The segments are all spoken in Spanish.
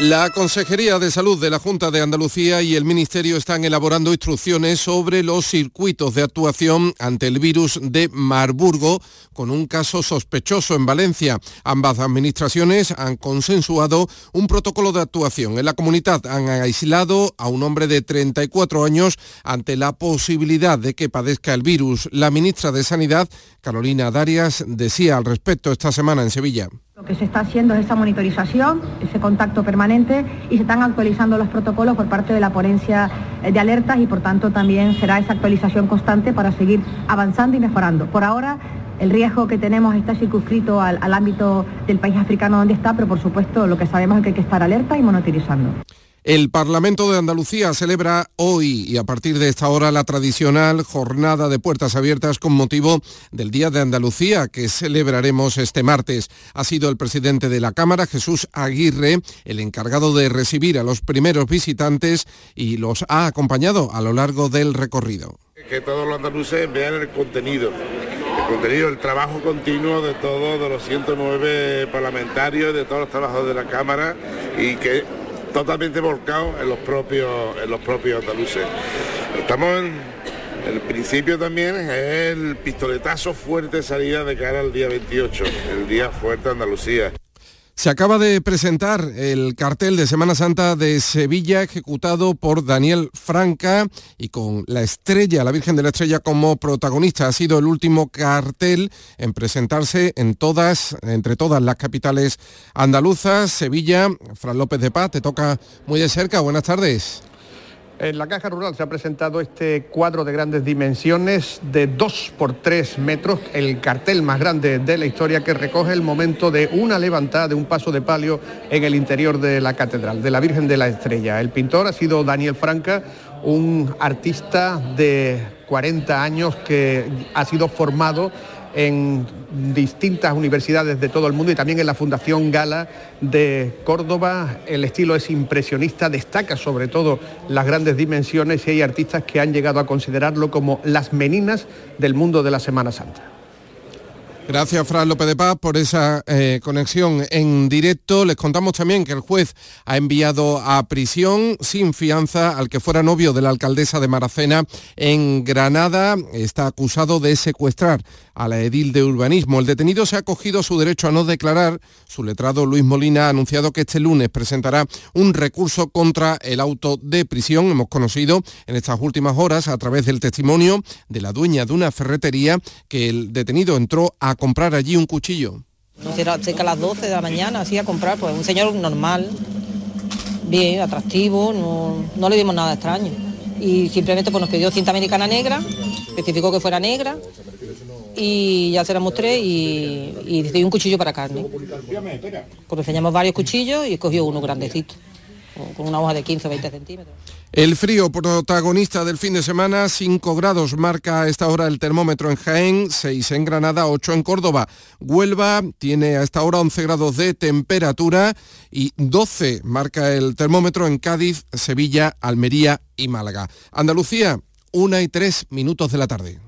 La Consejería de Salud de la Junta de Andalucía y el Ministerio están elaborando instrucciones sobre los circuitos de actuación ante el virus de Marburgo con un caso sospechoso en Valencia. Ambas administraciones han consensuado un protocolo de actuación. En la comunidad han aislado a un hombre de 34 años ante la posibilidad de que padezca el virus. La ministra de Sanidad, Carolina Darias, decía al respecto esta semana en Sevilla. Lo que se está haciendo es esa monitorización, ese contacto permanente y se están actualizando los protocolos por parte de la ponencia eh, de alertas y por tanto también será esa actualización constante para seguir avanzando y mejorando. Por ahora el riesgo que tenemos está circunscrito al, al ámbito del país africano donde está, pero por supuesto lo que sabemos es que hay que estar alerta y monitorizando. El Parlamento de Andalucía celebra hoy y a partir de esta hora la tradicional jornada de puertas abiertas con motivo del Día de Andalucía que celebraremos este martes. Ha sido el presidente de la Cámara, Jesús Aguirre, el encargado de recibir a los primeros visitantes y los ha acompañado a lo largo del recorrido. Que todos los andaluces vean el contenido el contenido, el trabajo continuo de todos, los 109 parlamentarios, de todos los trabajos de la Cámara y que totalmente volcado en los propios, en los propios andaluces. Estamos en el principio también el pistoletazo fuerte salida de cara al día 28, el día fuerte Andalucía. Se acaba de presentar el cartel de Semana Santa de Sevilla ejecutado por Daniel Franca y con la estrella, la Virgen de la Estrella como protagonista. Ha sido el último cartel en presentarse en todas, entre todas las capitales andaluzas. Sevilla, Fran López de Paz, te toca muy de cerca. Buenas tardes. En la Caja Rural se ha presentado este cuadro de grandes dimensiones de 2 por 3 metros, el cartel más grande de la historia que recoge el momento de una levantada de un paso de palio en el interior de la catedral, de la Virgen de la Estrella. El pintor ha sido Daniel Franca, un artista de 40 años que ha sido formado en distintas universidades de todo el mundo y también en la Fundación Gala de Córdoba. El estilo es impresionista, destaca sobre todo las grandes dimensiones y hay artistas que han llegado a considerarlo como las meninas del mundo de la Semana Santa. Gracias, Fran López de Paz, por esa eh, conexión en directo. Les contamos también que el juez ha enviado a prisión sin fianza al que fuera novio de la alcaldesa de Maracena en Granada. Está acusado de secuestrar a la edil de urbanismo. El detenido se ha acogido su derecho a no declarar. Su letrado Luis Molina ha anunciado que este lunes presentará un recurso contra el auto de prisión. Hemos conocido en estas últimas horas a través del testimonio de la dueña de una ferretería que el detenido entró a comprar allí un cuchillo. Era cerca a las 12 de la mañana, así a comprar, pues un señor normal, bien, atractivo, no, no le vimos nada extraño. Y simplemente pues, nos pidió cinta americana negra, especificó que fuera negra, y ya se la mostré y, y un cuchillo para carne. Pues enseñamos varios cuchillos y escogió uno grandecito, con una hoja de 15 o 20 centímetros. El frío protagonista del fin de semana, 5 grados marca a esta hora el termómetro en Jaén, 6 en Granada, 8 en Córdoba. Huelva tiene a esta hora 11 grados de temperatura y 12 marca el termómetro en Cádiz, Sevilla, Almería y Málaga. Andalucía, 1 y 3 minutos de la tarde.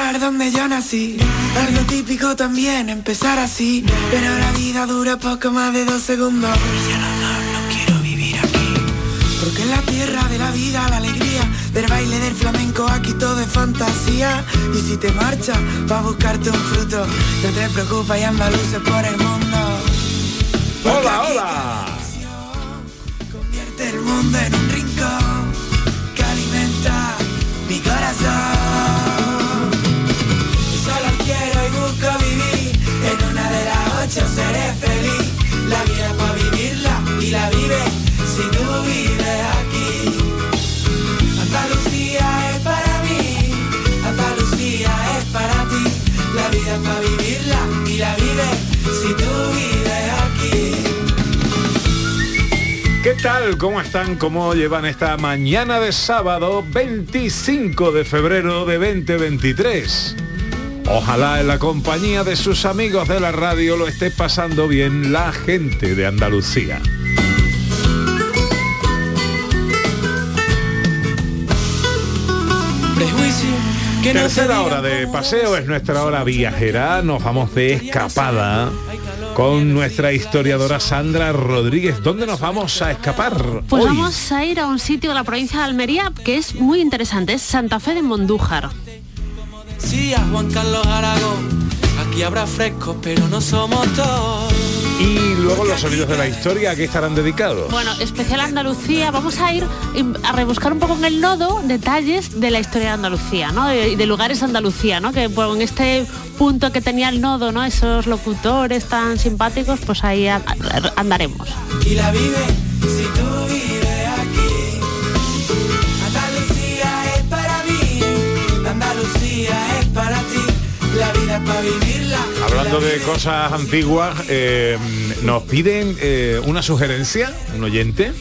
Lugar donde yo nací. Algo típico también empezar así. Pero la vida dura poco más de dos segundos. Y no, quiero vivir aquí. Porque en la tierra de la vida, la alegría del baile del flamenco, aquí todo es fantasía. Y si te marchas, va a buscarte un fruto. No te preocupes, y andaluces por el mundo. Hola, hola. Convierte el mundo en un rincón que alimenta mi corazón. noche seré feliz. La vida para vivirla y la vive si tú vives aquí. Andalucía es para mí, Andalucía es para ti. La vida para vivirla y la vive si tú vives aquí. ¿Qué tal? ¿Cómo están? ¿Cómo llevan esta mañana de sábado 25 de febrero de 2023? Ojalá en la compañía de sus amigos de la radio lo esté pasando bien la gente de Andalucía. Tercera hora de paseo es nuestra hora viajera. Nos vamos de escapada con nuestra historiadora Sandra Rodríguez. ¿Dónde nos vamos a escapar? Pues hoy? vamos a ir a un sitio de la provincia de Almería que es muy interesante, es Santa Fe de Mondújar. Sí, a Juan Carlos Aragón. Aquí habrá frescos, pero no somos todos. Y luego los sonidos de la historia, ¿a qué estarán dedicados? Bueno, especial Andalucía, vamos a ir a rebuscar un poco en el nodo detalles de la historia de Andalucía, ¿no? Y de, lugares Andalucía, ¿no? Que pues, en este punto que tenía el nodo, ¿no? Esos locutores tan simpáticos, pues ahí andaremos. Y la vive si tú vives Hablando de cosas antiguas, eh, nos piden eh, una sugerencia, un oyente,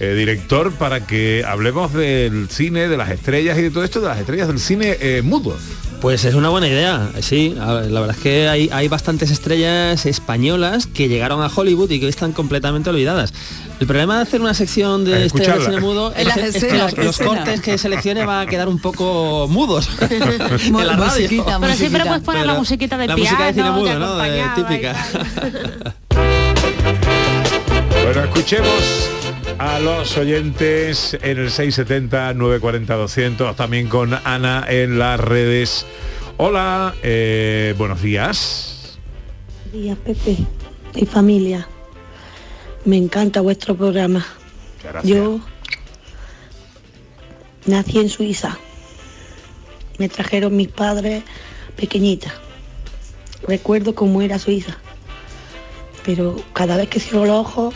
eh, director, para que hablemos del cine, de las estrellas y de todo esto, de las estrellas del cine mudo. Pues es una buena idea, sí. La verdad es que hay, hay bastantes estrellas españolas que llegaron a Hollywood y que hoy están completamente olvidadas. El problema de hacer una sección de Eh, este cine mudo las es, es que los, ¿qué los cortes que seleccione van a quedar un poco mudos en la radio. musiquita, Pero siempre puedes poner la musiquita de la piano, música de cine mudo, ¿no? De- típica. Bueno, escuchemos a los oyentes en el 670-940-200, también con Ana en las redes. Hola, eh, buenos días. Buenos días, Pepe y familia. Me encanta vuestro programa. Gracias. Yo nací en Suiza. Me trajeron mis padres pequeñita. Recuerdo cómo era Suiza. Pero cada vez que cierro los ojos,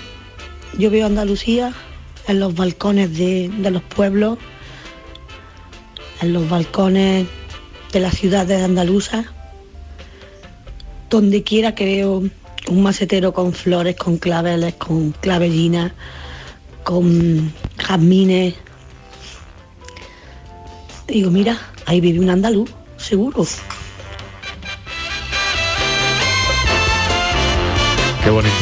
yo veo Andalucía en los balcones de, de los pueblos, en los balcones de las ciudades andaluzas, donde quiera que veo un macetero con flores, con claveles, con clavellinas, con jazmines. Digo, mira, ahí vive un andaluz, seguro. Qué bonito.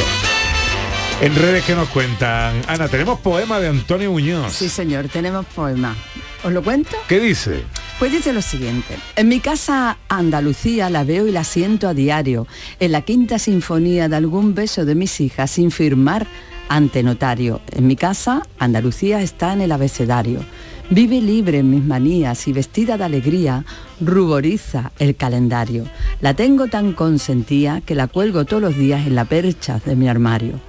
En redes que nos cuentan. Ana, tenemos poema de Antonio Muñoz. Sí, señor, tenemos poema. ¿Os lo cuento? ¿Qué dice? Pues dice lo siguiente. En mi casa Andalucía la veo y la siento a diario, en la quinta sinfonía de algún beso de mis hijas sin firmar ante notario. En mi casa Andalucía está en el abecedario. Vive libre en mis manías y vestida de alegría, ruboriza el calendario. La tengo tan consentida que la cuelgo todos los días en la percha de mi armario.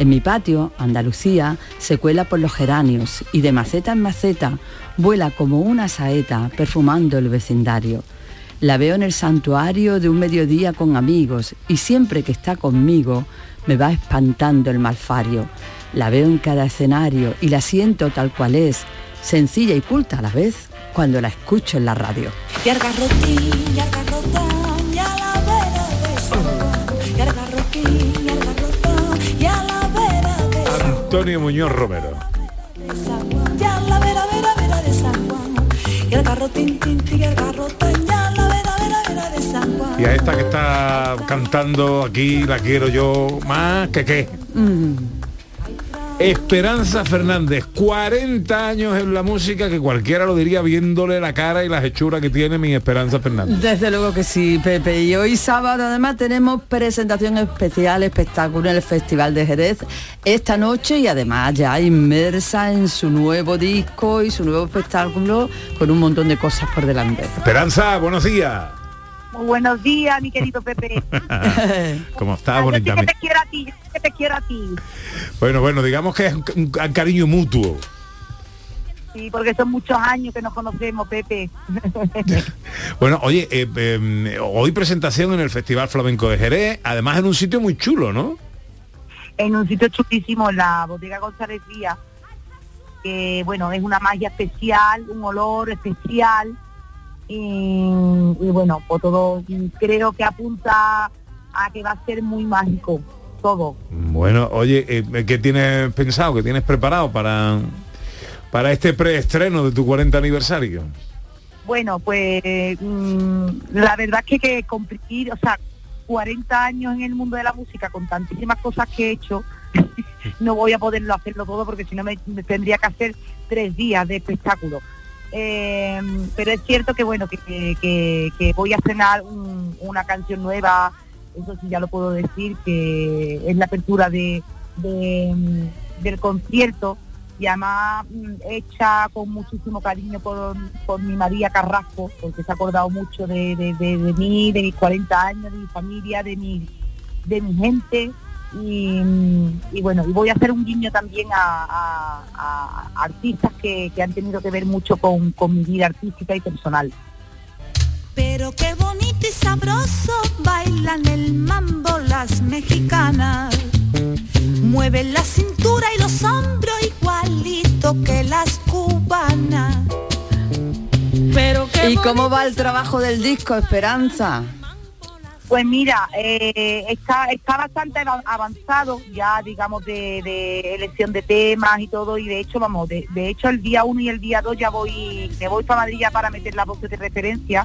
En mi patio, Andalucía, se cuela por los geranios y de maceta en maceta vuela como una saeta perfumando el vecindario. La veo en el santuario de un mediodía con amigos y siempre que está conmigo me va espantando el malfario. La veo en cada escenario y la siento tal cual es, sencilla y culta a la vez cuando la escucho en la radio. Antonio Muñoz Romero. Y tin, tin, a la vera, vera, vera de San Juan. Y a esta que está cantando aquí la quiero yo más que qué. Esperanza Fernández, 40 años en la música que cualquiera lo diría viéndole la cara y las hechuras que tiene mi Esperanza Fernández. Desde luego que sí, Pepe. Y hoy sábado además tenemos presentación especial, espectáculo en el Festival de Jerez esta noche y además ya inmersa en su nuevo disco y su nuevo espectáculo con un montón de cosas por delante. Esperanza, buenos días. Muy buenos días, mi querido Pepe. ¿Cómo está, Yo sí bonita? que te quiero a ti, yo sí que te quiero a ti. Bueno, bueno, digamos que es un, un cariño mutuo. Sí, porque son muchos años que nos conocemos, Pepe. Bueno, oye, eh, eh, hoy presentación en el Festival Flamenco de Jerez, además en un sitio muy chulo, ¿no? en un sitio chulísimo, la bodega González Díaz, que bueno, es una magia especial, un olor especial. Y, y bueno, pues todo creo que apunta a que va a ser muy mágico. todo. Bueno, oye, eh, ¿qué tienes pensado, qué tienes preparado para, para este preestreno de tu 40 aniversario? Bueno, pues mm, la verdad es que, que cumplir, o sea, 40 años en el mundo de la música con tantísimas cosas que he hecho, no voy a poderlo hacerlo todo porque si no me, me tendría que hacer tres días de espectáculo. Eh, pero es cierto que bueno, que, voy a un- una canción nueva, eso sí ya lo puedo decir, que es la apertura de, de, del concierto y además mm, hecha con muchísimo cariño por, por mi María Carrasco, porque se ha acordado mucho de, de- de- de mí, de mis 40 años, de mi familia, de mi, de mi gente. Y, y bueno, y voy a hacer un guiño también a, a- a artistas que, que han tenido que ver mucho con, con mi vida artística y personal. Pero qué bonito y sabroso bailan el mambo las mexicanas. Mueven la cintura y los hombros igualito que las cubanas. Pero ¿Y cómo va el trabajo del disco, Esperanza? Pues mira, eh, está, está bastante ava- avanzado ya, digamos, de, de elección de temas y todo, y de hecho, vamos, de, de hecho el día 1 y el día 2 ya voy, me voy para Madrid ya para meter la voz de referencia,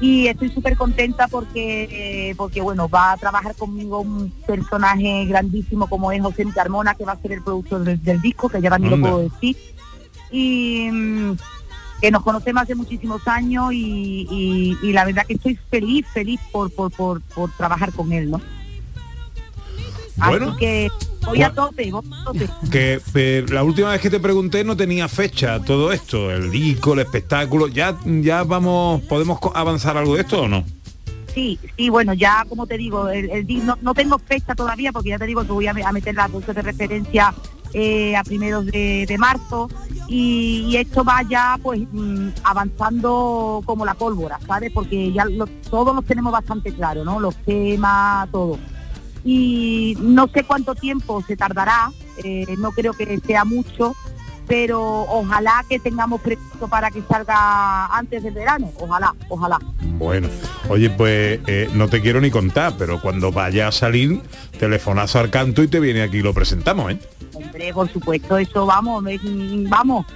y estoy súper contenta porque, eh, porque, bueno, va a trabajar conmigo un personaje grandísimo como es José Carmona, que va a ser el productor del, del disco, que ya también lo puedo decir, y mm, que nos conocemos hace muchísimos años y, y- y la verdad que estoy feliz, feliz por, por, por, por trabajar con él, ¿no? Bueno. Así que voy a tope, voy a tope. Que eh, la última vez que te pregunté no tenía fecha todo esto, el disco, el espectáculo. Ya, ya vamos, podemos avanzar algo de esto o no? Sí, sí, bueno, ya como te digo, el, el no, no tengo fecha todavía porque ya te digo que voy a, a meter las bolsas de referencia eh, a primeros de, marzo y, y esto va ya pues mm, avanzando como la pólvora, ¿sabes? Porque ya lo- todos los tenemos bastante claro, ¿no? Los temas, todo. Y no sé cuánto tiempo se tardará, eh, no creo que sea mucho, pero ojalá que tengamos previsto para que salga antes del verano, ojalá, ojalá. Bueno, oye, pues eh, no te quiero ni contar, pero cuando vaya a salir, telefonazo al canto y te viene aquí y lo presentamos, ¿eh? Hombre, por supuesto, eso vamos, es- mm, vamos,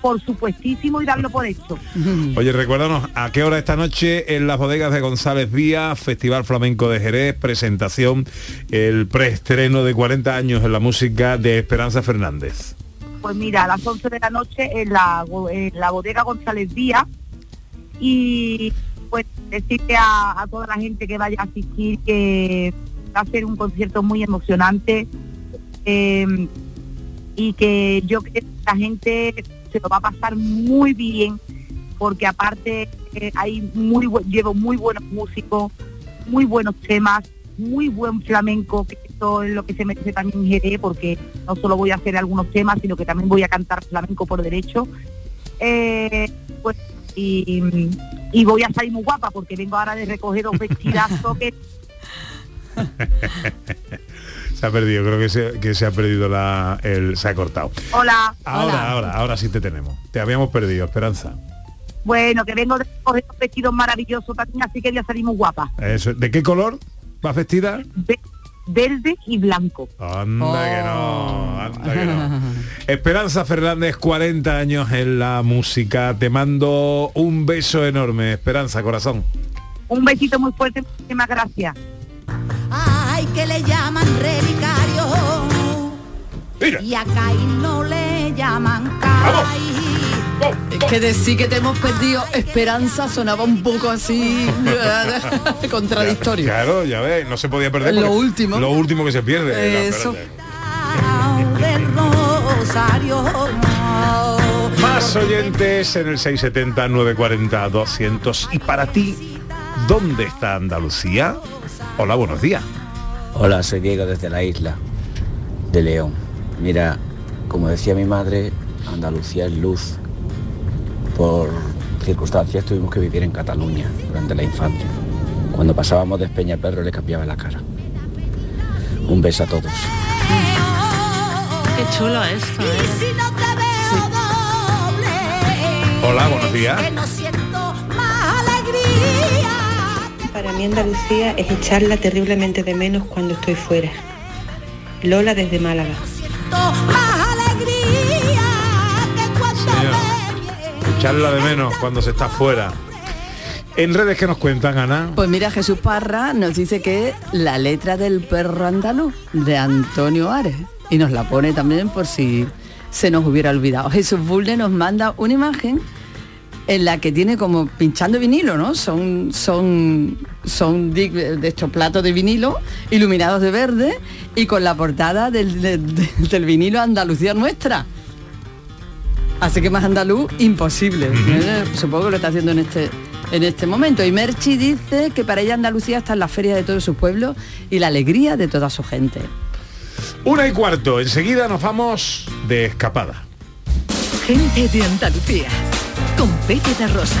por supuestísimo y darlo por hecho. Oye, recuérdanos a qué hora esta noche en las bodegas de González Díaz, Festival Flamenco de Jerez, presentación, el preestreno de 40 años en la música de Esperanza Fernández. Pues mira, a las 11 de la noche en la, en la bodega González Díaz y pues decirle a, toda la gente que vaya a asistir que va a ser un concierto muy emocionante eh, y que yo creo que la gente se lo va a pasar muy bien porque aparte eh, hay muy llevo muy buenos músicos, muy buenos temas, muy buen flamenco, que esto es lo que se merece también Jerez, porque no solo voy a hacer algunos temas, sino que también voy a cantar flamenco por derecho. Eh, pues y, y voy a salir muy guapa porque vengo ahora de recoger dos vestidazos que Se ha perdido, creo que se, que se ha perdido la, el, se ha cortado. hola Ahora, ahora, ahora sí te tenemos. Te habíamos perdido, Esperanza. bueno que vengo de recoger dos vestidos maravillosos también así que voy a salir muy guapa Eso, ¿De qué color vas vestida? verde y blanco Anda que no, anda que no. Esperanza Fernández, 40 años en la música. Te mando un beso enorme, Esperanza, corazón. un besito muy fuerte muchísimas gracias Ay, que le llaman relicario. Y a Caín no le llaman Caín. Es que decir que te hemos perdido esperanza sonaba un poco así contradictorio. Claro, ya ves, no se podía perder. Lo último. Lo último que se pierde. Eso. Más oyentes en el 670 940 200. Y para ti, ¿dónde está Andalucía? Hola, buenos días. Hola, soy Diego desde la isla de León. Mira, como decía mi madre, Andalucía es luz. Por circunstancias tuvimos que vivir en Cataluña durante la infancia. Cuando pasábamos de Espeñaperro le cambiaba la cara. Un beso a todos. Qué chulo esto. ¿eh? Hola, buenos días. Para mí Andalucía es echarla terriblemente de menos cuando estoy fuera. Lola desde Málaga. Echarla de menos cuando se está fuera. En redes que nos cuentan, Ana. Pues mira, Jesús Parra nos dice que la letra del perro andaluz de Antonio Ares. Y nos la pone también por si se nos hubiera olvidado. Jesús Bulne nos manda una imagen en la que tiene como pinchando vinilo, ¿no? Son, son, son de estos platos de vinilo iluminados de verde y con la portada del, del vinilo Andalucía Nuestra. Así que más andaluz, imposible. Eh, Supongo que lo está haciendo en este, en este momento. Y Merchi dice que para ella Andalucía está en la feria de todo su pueblo y la alegría de toda su gente. Una y cuarto, enseguida nos vamos de escapada. Gente de Andalucía, con Pepe de Rosa.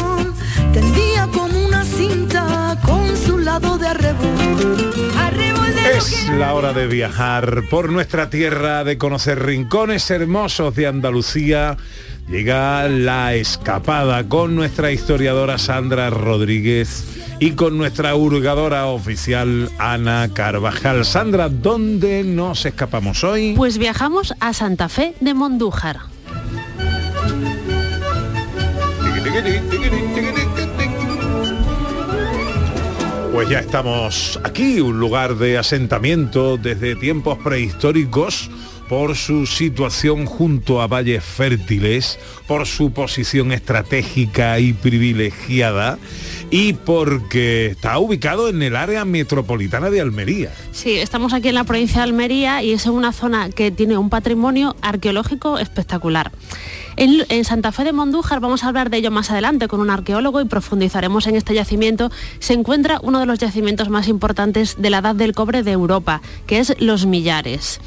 de Es la hora de viajar por nuestra tierra, de conocer rincones hermosos de Andalucía. Llega la escapada con nuestra historiadora Sandra Rodríguez y con nuestra hurgadora oficial Ana Carvajal. Sandra, ¿dónde nos escapamos hoy? Pues viajamos a Santa Fe de Mondújar. Pues ya estamos aquí, un lugar de asentamiento desde tiempos prehistóricos por su situación junto a valles fértiles, por su posición estratégica y privilegiada y porque está ubicado en el área metropolitana de Almería. Sí, estamos aquí en la provincia de Almería y es una zona que tiene un patrimonio arqueológico espectacular. En, en, Santa Fe de Mondújar, vamos a hablar de ello más adelante con un arqueólogo y profundizaremos en este yacimiento, se encuentra uno de los yacimientos más importantes de la edad del cobre de Europa, que es Los Millares.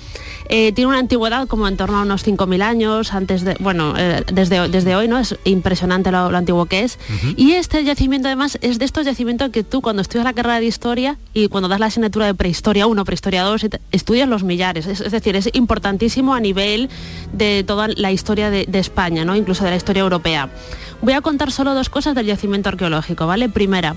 Eh, tiene una antigüedad como en torno a unos 5.000 años, antes de, bueno, eh, desde, desde hoy, ¿no? Es impresionante lo, lo antiguo que es. Uh -huh. Y este yacimiento además es de estos yacimientos que tú cuando estudias la carrera de historia y cuando das la asignatura de prehistoria 1, prehistoria 2, estudias los millares. Es, es, decir, es importantísimo a nivel de toda la historia de, de España, ¿no? Incluso de la historia europea. Voy a contar solo dos cosas del yacimiento arqueológico, ¿vale? Primera,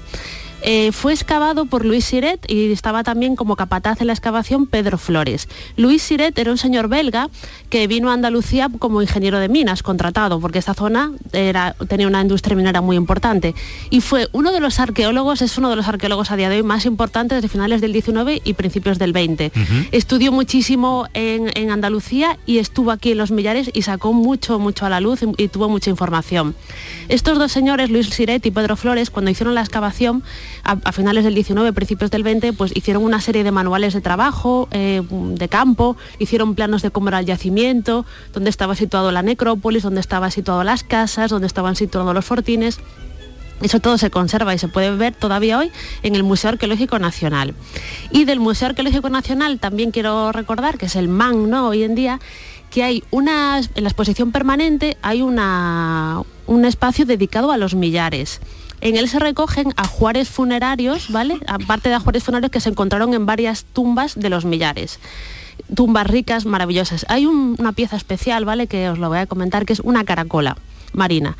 eh, fue excavado por Luis Siret y estaba también como capataz en la excavación Pedro Flores. Luis Siret era un señor belga que vino a Andalucía como ingeniero de minas, contratado, porque esta zona era, tenía una industria minera muy importante. Y fue uno de los arqueólogos, es uno de los arqueólogos a día de hoy más importantes de finales del 19 y principios del 20. Uh -huh. Estudió muchísimo en, en, Andalucía y estuvo aquí en Los Millares y sacó mucho, mucho a la luz y, y tuvo mucha información. Estos dos señores, Luis Siret y Pedro Flores, cuando hicieron la excavación, a, finales del 19, principios del 20, pues hicieron una serie de manuales de trabajo, eh, de campo, hicieron planos de cómo era el yacimiento, dónde estaba situado la necrópolis, dónde estaban situadas las casas, dónde estaban situados los fortines. Eso todo se conserva y se puede ver todavía hoy en el Museo Arqueológico Nacional. Y del Museo Arqueológico Nacional también quiero recordar, que es el MAN ¿no? hoy en día, que hay una, en la exposición permanente hay una, un espacio dedicado a los millares. En él se recogen ajuares funerarios, ¿vale? Aparte de ajuares funerarios que se encontraron en varias tumbas de los millares tumbas ricas, maravillosas. Hay una pieza especial, ¿vale? Que os lo voy a comentar, que es una caracola marina.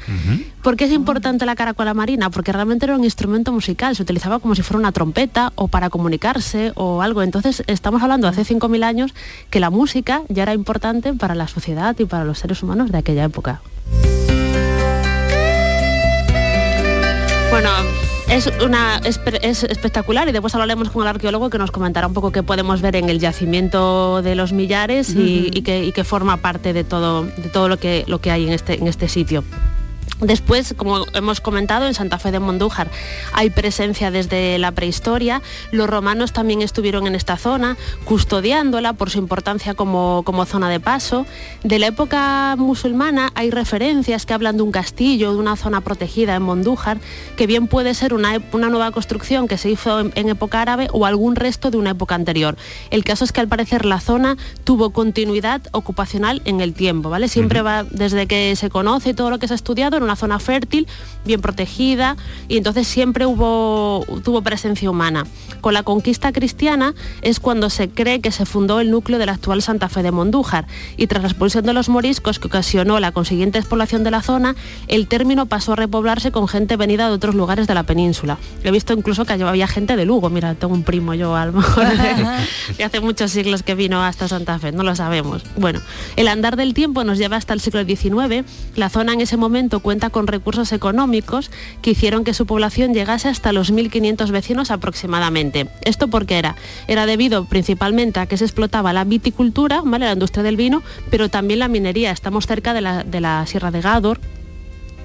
¿Por qué es importante la caracola marina? Porque realmente era un instrumento musical, se utilizaba como si fuera una trompeta o para comunicarse o algo. Entonces estamos hablando hace 5.000 años que la música ya era importante para la sociedad y para los seres humanos de aquella época. Es, una, es, espectacular y después hablaremos con el arqueólogo que nos comentará un poco qué podemos ver en el yacimiento de los millares y, que, forma parte de todo, de todo lo, que, lo que hay en este, en este sitio. Después, como hemos comentado, en Santa Fe de Mondújar hay presencia desde la prehistoria. Los romanos también estuvieron en esta zona, custodiándola por su importancia como, como, zona de paso. De la época musulmana hay referencias que hablan de un castillo, de una zona protegida en Mondújar, que bien puede ser una, una nueva construcción que se hizo en, en, época árabe o algún resto de una época anterior. El caso es que al parecer la zona tuvo continuidad ocupacional en el tiempo, ¿vale? Siempre va desde que se conoce todo lo que se ha estudiado una zona fértil, bien protegida, y entonces siempre hubo, tuvo presencia humana. Con la conquista cristiana es cuando se cree que se fundó el núcleo de la actual Santa Fe de Mondújar, y tras la expulsión de los moriscos que ocasionó la consiguiente expoblación de la zona, el término pasó a repoblarse con gente venida de otros lugares de la península. He visto incluso que había gente de Lugo, mira, tengo un primo yo a lo mejor que hace muchos siglos que vino hasta Santa Fe, no lo sabemos. Bueno, el andar del tiempo nos lleva hasta el siglo XIX, la zona en ese momento cuenta con recursos económicos que hicieron que su población llegase hasta los 1.500 vecinos aproximadamente. ¿Esto por qué era? Era debido principalmente a que se explotaba la viticultura, ¿vale? la industria del vino, pero también la minería. Estamos cerca de la, de la Sierra de Gádor,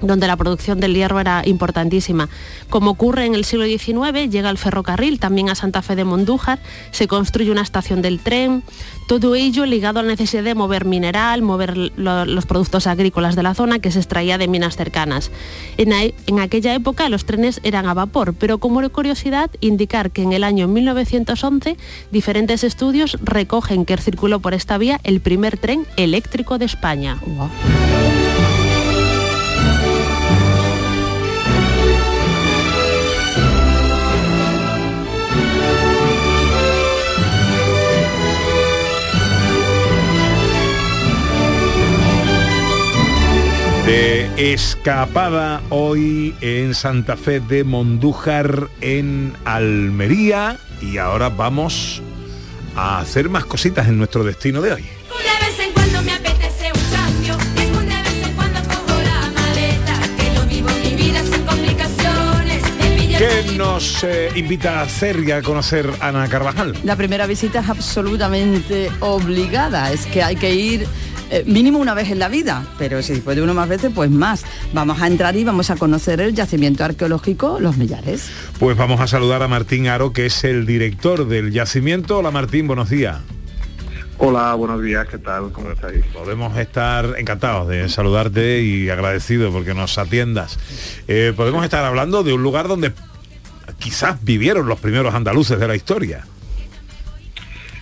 donde la producción del hierro era importantísima. Como ocurre en el siglo XIX, llega el ferrocarril también a Santa Fe de Mondújar, se construye una estación del tren, todo ello ligado a la necesidad de mover mineral, mover los productos agrícolas de la zona que se extraía de minas cercanas. En, aquella época los trenes eran a vapor, pero como curiosidad indicar que en el año 1911 diferentes estudios recogen que circuló por esta vía el primer tren eléctrico de España. De escapada hoy en Santa Fe de Mondújar en Almería. Y ahora vamos a hacer más cositas en nuestro destino de hoy. ¿Qué nos eh, invita a hacer y a conocer Ana Carvajal? La primera visita es absolutamente obligada, es que hay que ir eh, mínimo una vez en la vida, pero si puede uno más veces, pues más. Vamos a entrar y vamos a conocer el yacimiento arqueológico Los Millares. Pues vamos a saludar a Martín Aro, que es el director del yacimiento. Hola Martín, buenos días. Hola, buenos días, ¿qué tal? ¿Cómo estáis? Podemos estar encantados de saludarte y agradecido porque nos atiendas. Eh, podemos estar hablando de un lugar donde quizás vivieron los primeros andaluces de la historia.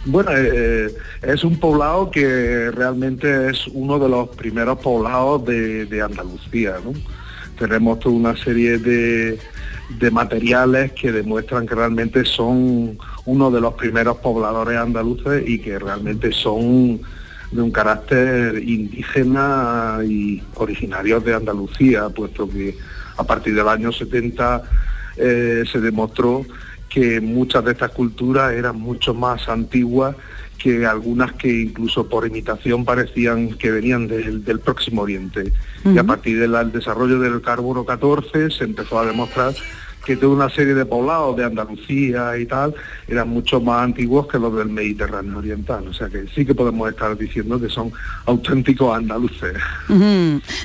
Bueno, eh, eh, es un poblado que realmente es uno de los primeros poblados de, Andalucía. Tenemos toda una serie de, materiales que demuestran que realmente son uno de los primeros pobladores andaluces y que realmente son de un carácter indígena y originarios de Andalucía, puesto que a partir del año 70 eh, se demostró que muchas de estas culturas eran mucho más antiguas que algunas que incluso por imitación parecían que venían del, próximo Oriente. Y a partir del desarrollo del carbono 14 se empezó a demostrar que toda una serie de poblados de Andalucía y tal eran mucho más antiguos que los del Mediterráneo Oriental. O sea que sí que podemos estar diciendo que son auténticos andaluces.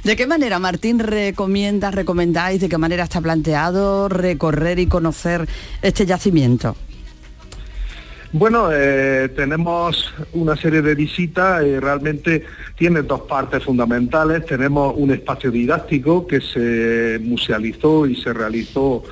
¿De qué manera, Martín, recomiendas, recomendáis, de qué manera está planteado recorrer y conocer este yacimiento? Bueno, eh, tenemos una serie de visitas, eh, realmente tiene dos partes fundamentales. Tenemos un espacio didáctico que se musealizó y se realizó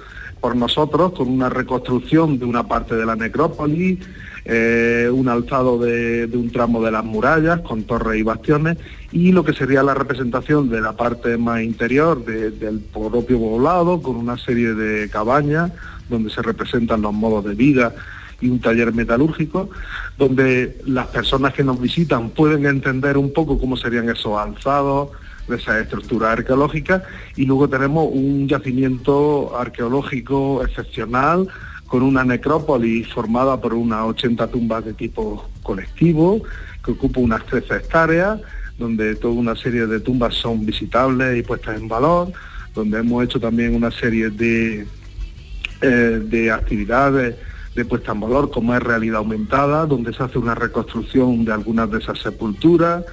por nosotros con una reconstrucción de una parte de la necrópolis, eh, un alzado de, un tramo de las murallas con torres y bastiones y lo que sería la representación de la parte más interior de- del propio poblado con una serie de cabañas donde se representan los modos de vida y un taller metalúrgico, donde las personas que nos visitan pueden entender un poco cómo serían esos alzados, de esas estructuras arqueológicas, y luego tenemos un yacimiento arqueológico excepcional con una necrópolis formada por unas 80 tumbas de tipo colectivo, que ocupa unas 13 hectáreas, donde toda una serie de tumbas son visitables y puestas en valor, donde hemos hecho también una serie de, eh, de actividades de puesta en valor, como es realidad aumentada, donde se hace una reconstrucción de algunas de esas sepulturas,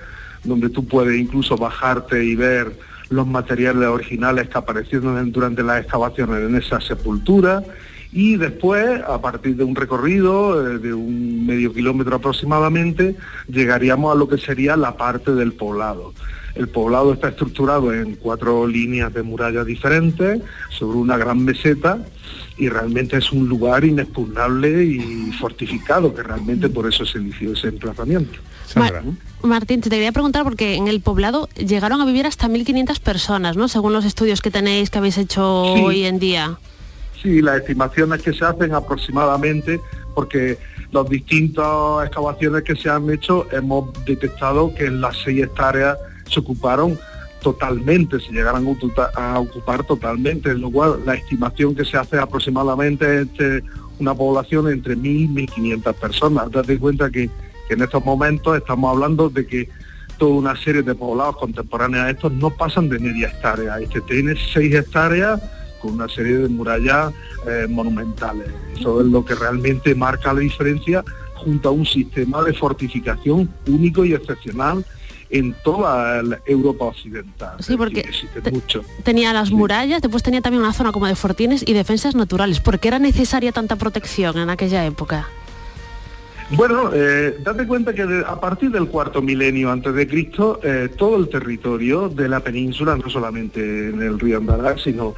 donde tú puedes incluso bajarte y ver los materiales originales que aparecieron durante las excavaciones en esa sepultura y después, a partir de un recorrido eh, de un medio kilómetro aproximadamente, llegaríamos a lo que sería la parte del poblado. El poblado está estructurado en cuatro líneas de murallas diferentes sobre una gran meseta y realmente es un lugar inexpugnable y fortificado, que realmente por eso se eligió ese emplazamiento. Mar- Martín, te quería preguntar porque en el poblado llegaron a vivir hasta 1.500 personas, ¿no? Según los estudios que tenéis, que habéis hecho Sí. hoy en día. Sí, las estimaciones que se hacen aproximadamente, porque las distintas excavaciones que se han hecho hemos detectado que en las seis hectáreas se ocuparon totalmente, se llegaron a ocupa- a ocupar totalmente, lo cual la estimación que se hace aproximadamente de una población entre 1.000 y 1.500 personas. Date cuenta que, en estos momentos estamos hablando de que toda una serie de poblados contemporáneos a estos no pasan de media hectárea. Este tiene seis hectáreas con una serie de murallas eh, monumentales. Eso es lo que realmente marca la diferencia junto a un sistema de fortificación único y excepcional en toda la Europa occidental. Sí, porque existe mucho. tenía las murallas, después tenía también una zona como de fortines y defensas naturales. ¿Por qué era necesaria tanta protección en aquella época? Bueno, eh, date cuenta que de- a partir del cuarto milenio antes de Cristo, eh, todo el territorio de la península, no solamente en el río Andalá, sino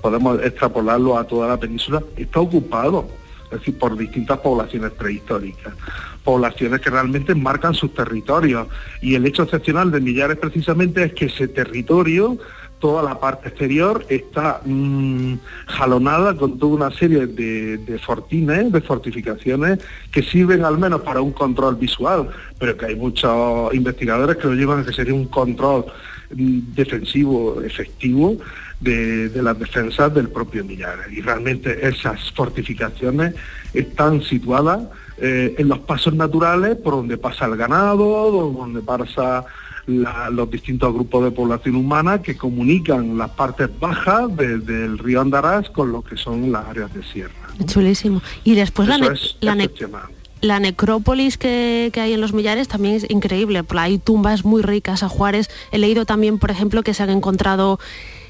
podemos extrapolarlo a toda la península, está ocupado, es decir, por distintas poblaciones prehistóricas, poblaciones que realmente marcan sus territorios. Y el hecho excepcional de Millares precisamente es que ese territorio toda la parte exterior está mm, jalonada con toda una serie de, de fortines, de fortificaciones que sirven al menos para un control visual, pero que hay muchos investigadores que lo llevan a que sería un control defensivo efectivo de, de las defensas del propio Millares. Y realmente esas fortificaciones están situadas eh, en los pasos naturales por donde pasa el ganado, donde pasa la- los distintos grupos de población humana que comunican las partes bajas de- del río Andarás con lo que son las áreas de sierra. Chulísimo. Y después la, ne- la, ne-. La necrópolis que, que hay en los millares también es increíble. Hay tumbas muy ricas a Juárez. He leído también, por ejemplo, que se han encontrado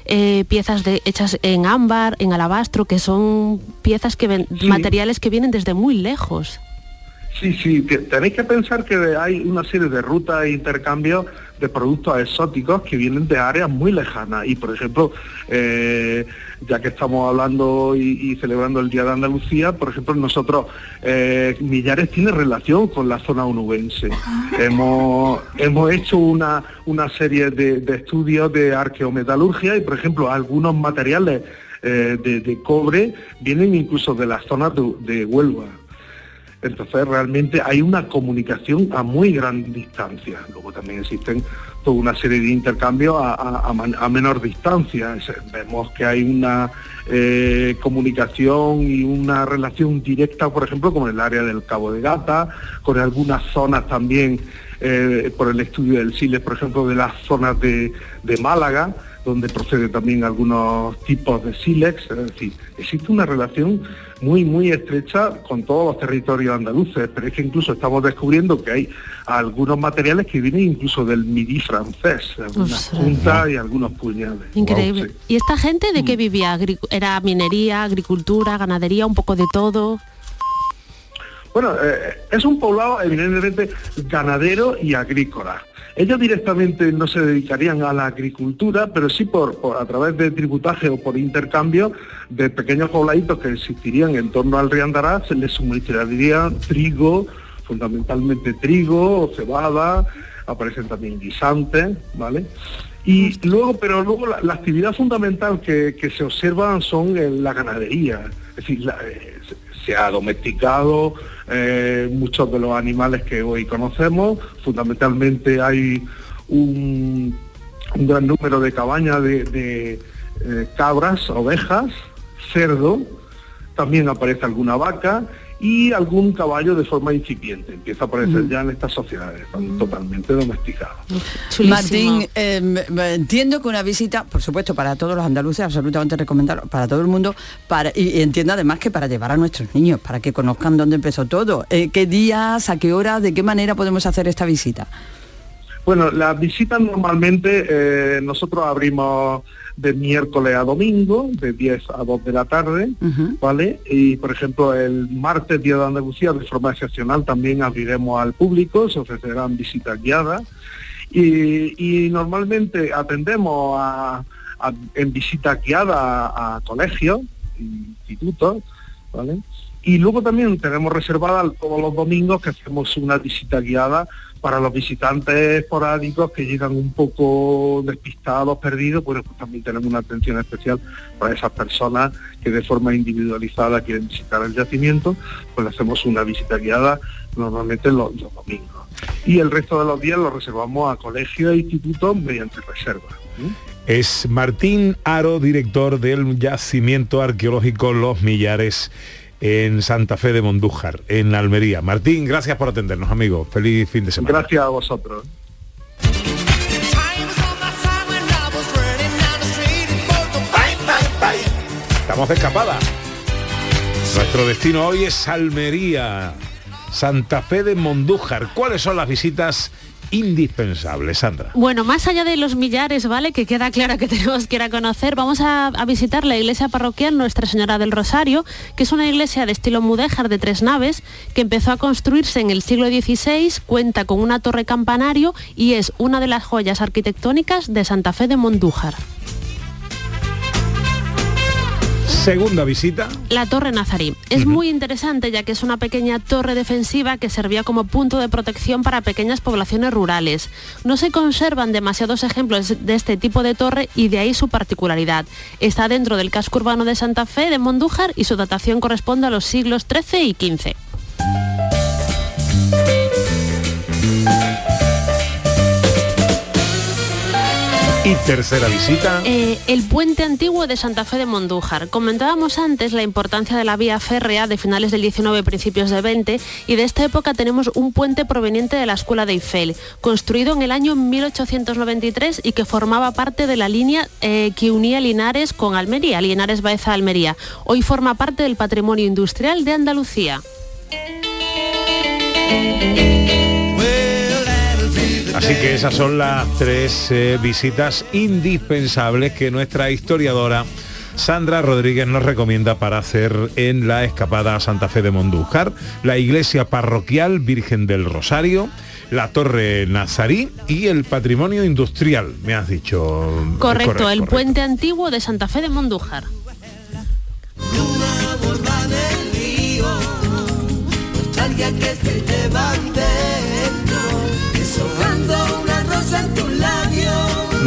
eh, piezas de, hechas en ámbar, en alabastro, que son piezas que ven- Sí. materiales que vienen desde muy lejos. Sí, sí, te- tenéis que pensar que hay una serie de rutas e intercambios de productos exóticos que vienen de áreas muy lejanas. Y, por ejemplo, eh, ya que estamos hablando y, y celebrando el Día de Andalucía, por ejemplo, nosotros, eh, Millares tiene relación con la zona onubense. hemos, hemos hecho una, una serie de, de estudios de arqueometalurgia y, por ejemplo, algunos materiales eh, de, de cobre vienen incluso de las zonas de, de Huelva. Entonces realmente hay una comunicación a muy gran distancia. Luego también existen toda una serie de intercambios a, menor distancia. Vemos que hay una eh, comunicación y una relación directa, por ejemplo, con el área del Cabo de Gata, con algunas zonas también, eh, por el estudio del Siles, por ejemplo, de las zonas de, de Málaga, donde procede también algunos tipos de sílex, es decir, existe una relación muy, muy estrecha con todos los territorios andaluces, pero es que incluso estamos descubriendo que hay algunos materiales que vienen incluso del midi francés, algunas puntas y algunos puñales. Increíble. Wow, sí. ¿Y esta gente de qué Mm. vivía? ¿Era minería, agricultura, ganadería, un poco de todo? Bueno, eh, es un poblado evidentemente ganadero y agrícola. Ellos directamente no se dedicarían a la agricultura, pero sí por, a través de tributaje o por intercambio de pequeños pobladitos que existirían en torno al Riandará, se les suministrarían trigo, fundamentalmente trigo, cebada, aparecen también guisantes, ¿vale? Y luego, pero luego la, actividad fundamental que, se observan son eh, la ganadería, es decir, la- eh, se- ha domesticado eh, muchos de los animales que hoy conocemos, fundamentalmente hay un, gran número de cabañas de, de, eh, cabras, ovejas, cerdo, también aparece alguna vaca y algún caballo de forma incipiente. Empieza a aparecer ya en estas sociedades, están totalmente domesticados. Martín, eh, m- m- entiendo que una visita, por supuesto, para todos los andaluces, absolutamente recomendable, para todo el mundo, para, y, y entiendo además que para llevar a nuestros niños, para que conozcan dónde empezó todo. Eh, ¿Qué días, a qué hora, de qué manera podemos hacer esta visita? Bueno, las visitas normalmente eh, nosotros abrimos de miércoles a domingo, de 10 a 2 de la tarde, ¿vale? Y por ejemplo el martes, Día de Andalucía, de forma excepcional también abriremos al público, se ofrecerán visitas guiadas. Y, y normalmente atendemos a, a- en visita guiada a, a colegios, institutos, ¿vale? Y luego también tenemos reservada todos los domingos que hacemos una visita guiada para los visitantes esporádicos que llegan un poco despistados, perdidos, pues también tenemos una atención especial para esas personas que de forma individualizada quieren visitar el yacimiento, pues le hacemos una visita guiada normalmente los, los domingos. Y el resto de los días los reservamos a colegios e institutos mediante reserva. ¿eh? Es Martín Aro, director del yacimiento arqueológico Los Millares en Santa Fe de Mondújar, en Almería. Martín, gracias por atendernos, amigo. Feliz fin de semana. Gracias a vosotros. Estamos de escapada. Nuestro destino hoy es Almería, Santa Fe de Mondújar. ¿Cuáles son las visitas indispensables, Sandra? Bueno, más allá de los millares, ¿vale? Que queda claro que tenemos que ir a conocer, vamos a, a visitar la iglesia parroquial Nuestra Señora del Rosario, que es una iglesia de estilo mudéjar de tres naves, que empezó a construirse en el siglo XVI, cuenta con una torre campanario y es una de las joyas arquitectónicas de Santa Fe de Mondújar. Segunda visita. La Torre Nazarí. Es muy interesante ya que es una pequeña torre defensiva que servía como punto de protección para pequeñas poblaciones rurales. No se conservan demasiados ejemplos de este tipo de torre y de ahí su particularidad. Está dentro del casco urbano de Santa Fe de Mondújar y su datación corresponde a los siglos XIII y XV. Y tercera visita. Eh, el puente antiguo de Santa Fe de Mondújar. Comentábamos antes la importancia de la vía férrea de finales del 19 principios del 20 y de esta época tenemos un puente proveniente de la Escuela de Eiffel, construido en el año 1893 y que formaba parte de la línea eh, que unía Linares con Almería, Linares Baeza Almería. Hoy forma parte del patrimonio industrial de Andalucía. Así que esas son las tres eh, visitas indispensables que nuestra historiadora Sandra Rodríguez nos recomienda para hacer en la escapada a Santa Fe de Mondújar, la iglesia parroquial Virgen del Rosario, la Torre Nazarí y el patrimonio industrial, me has dicho. Correcto, el puente antiguo de Santa Fe de Mondújar. Que se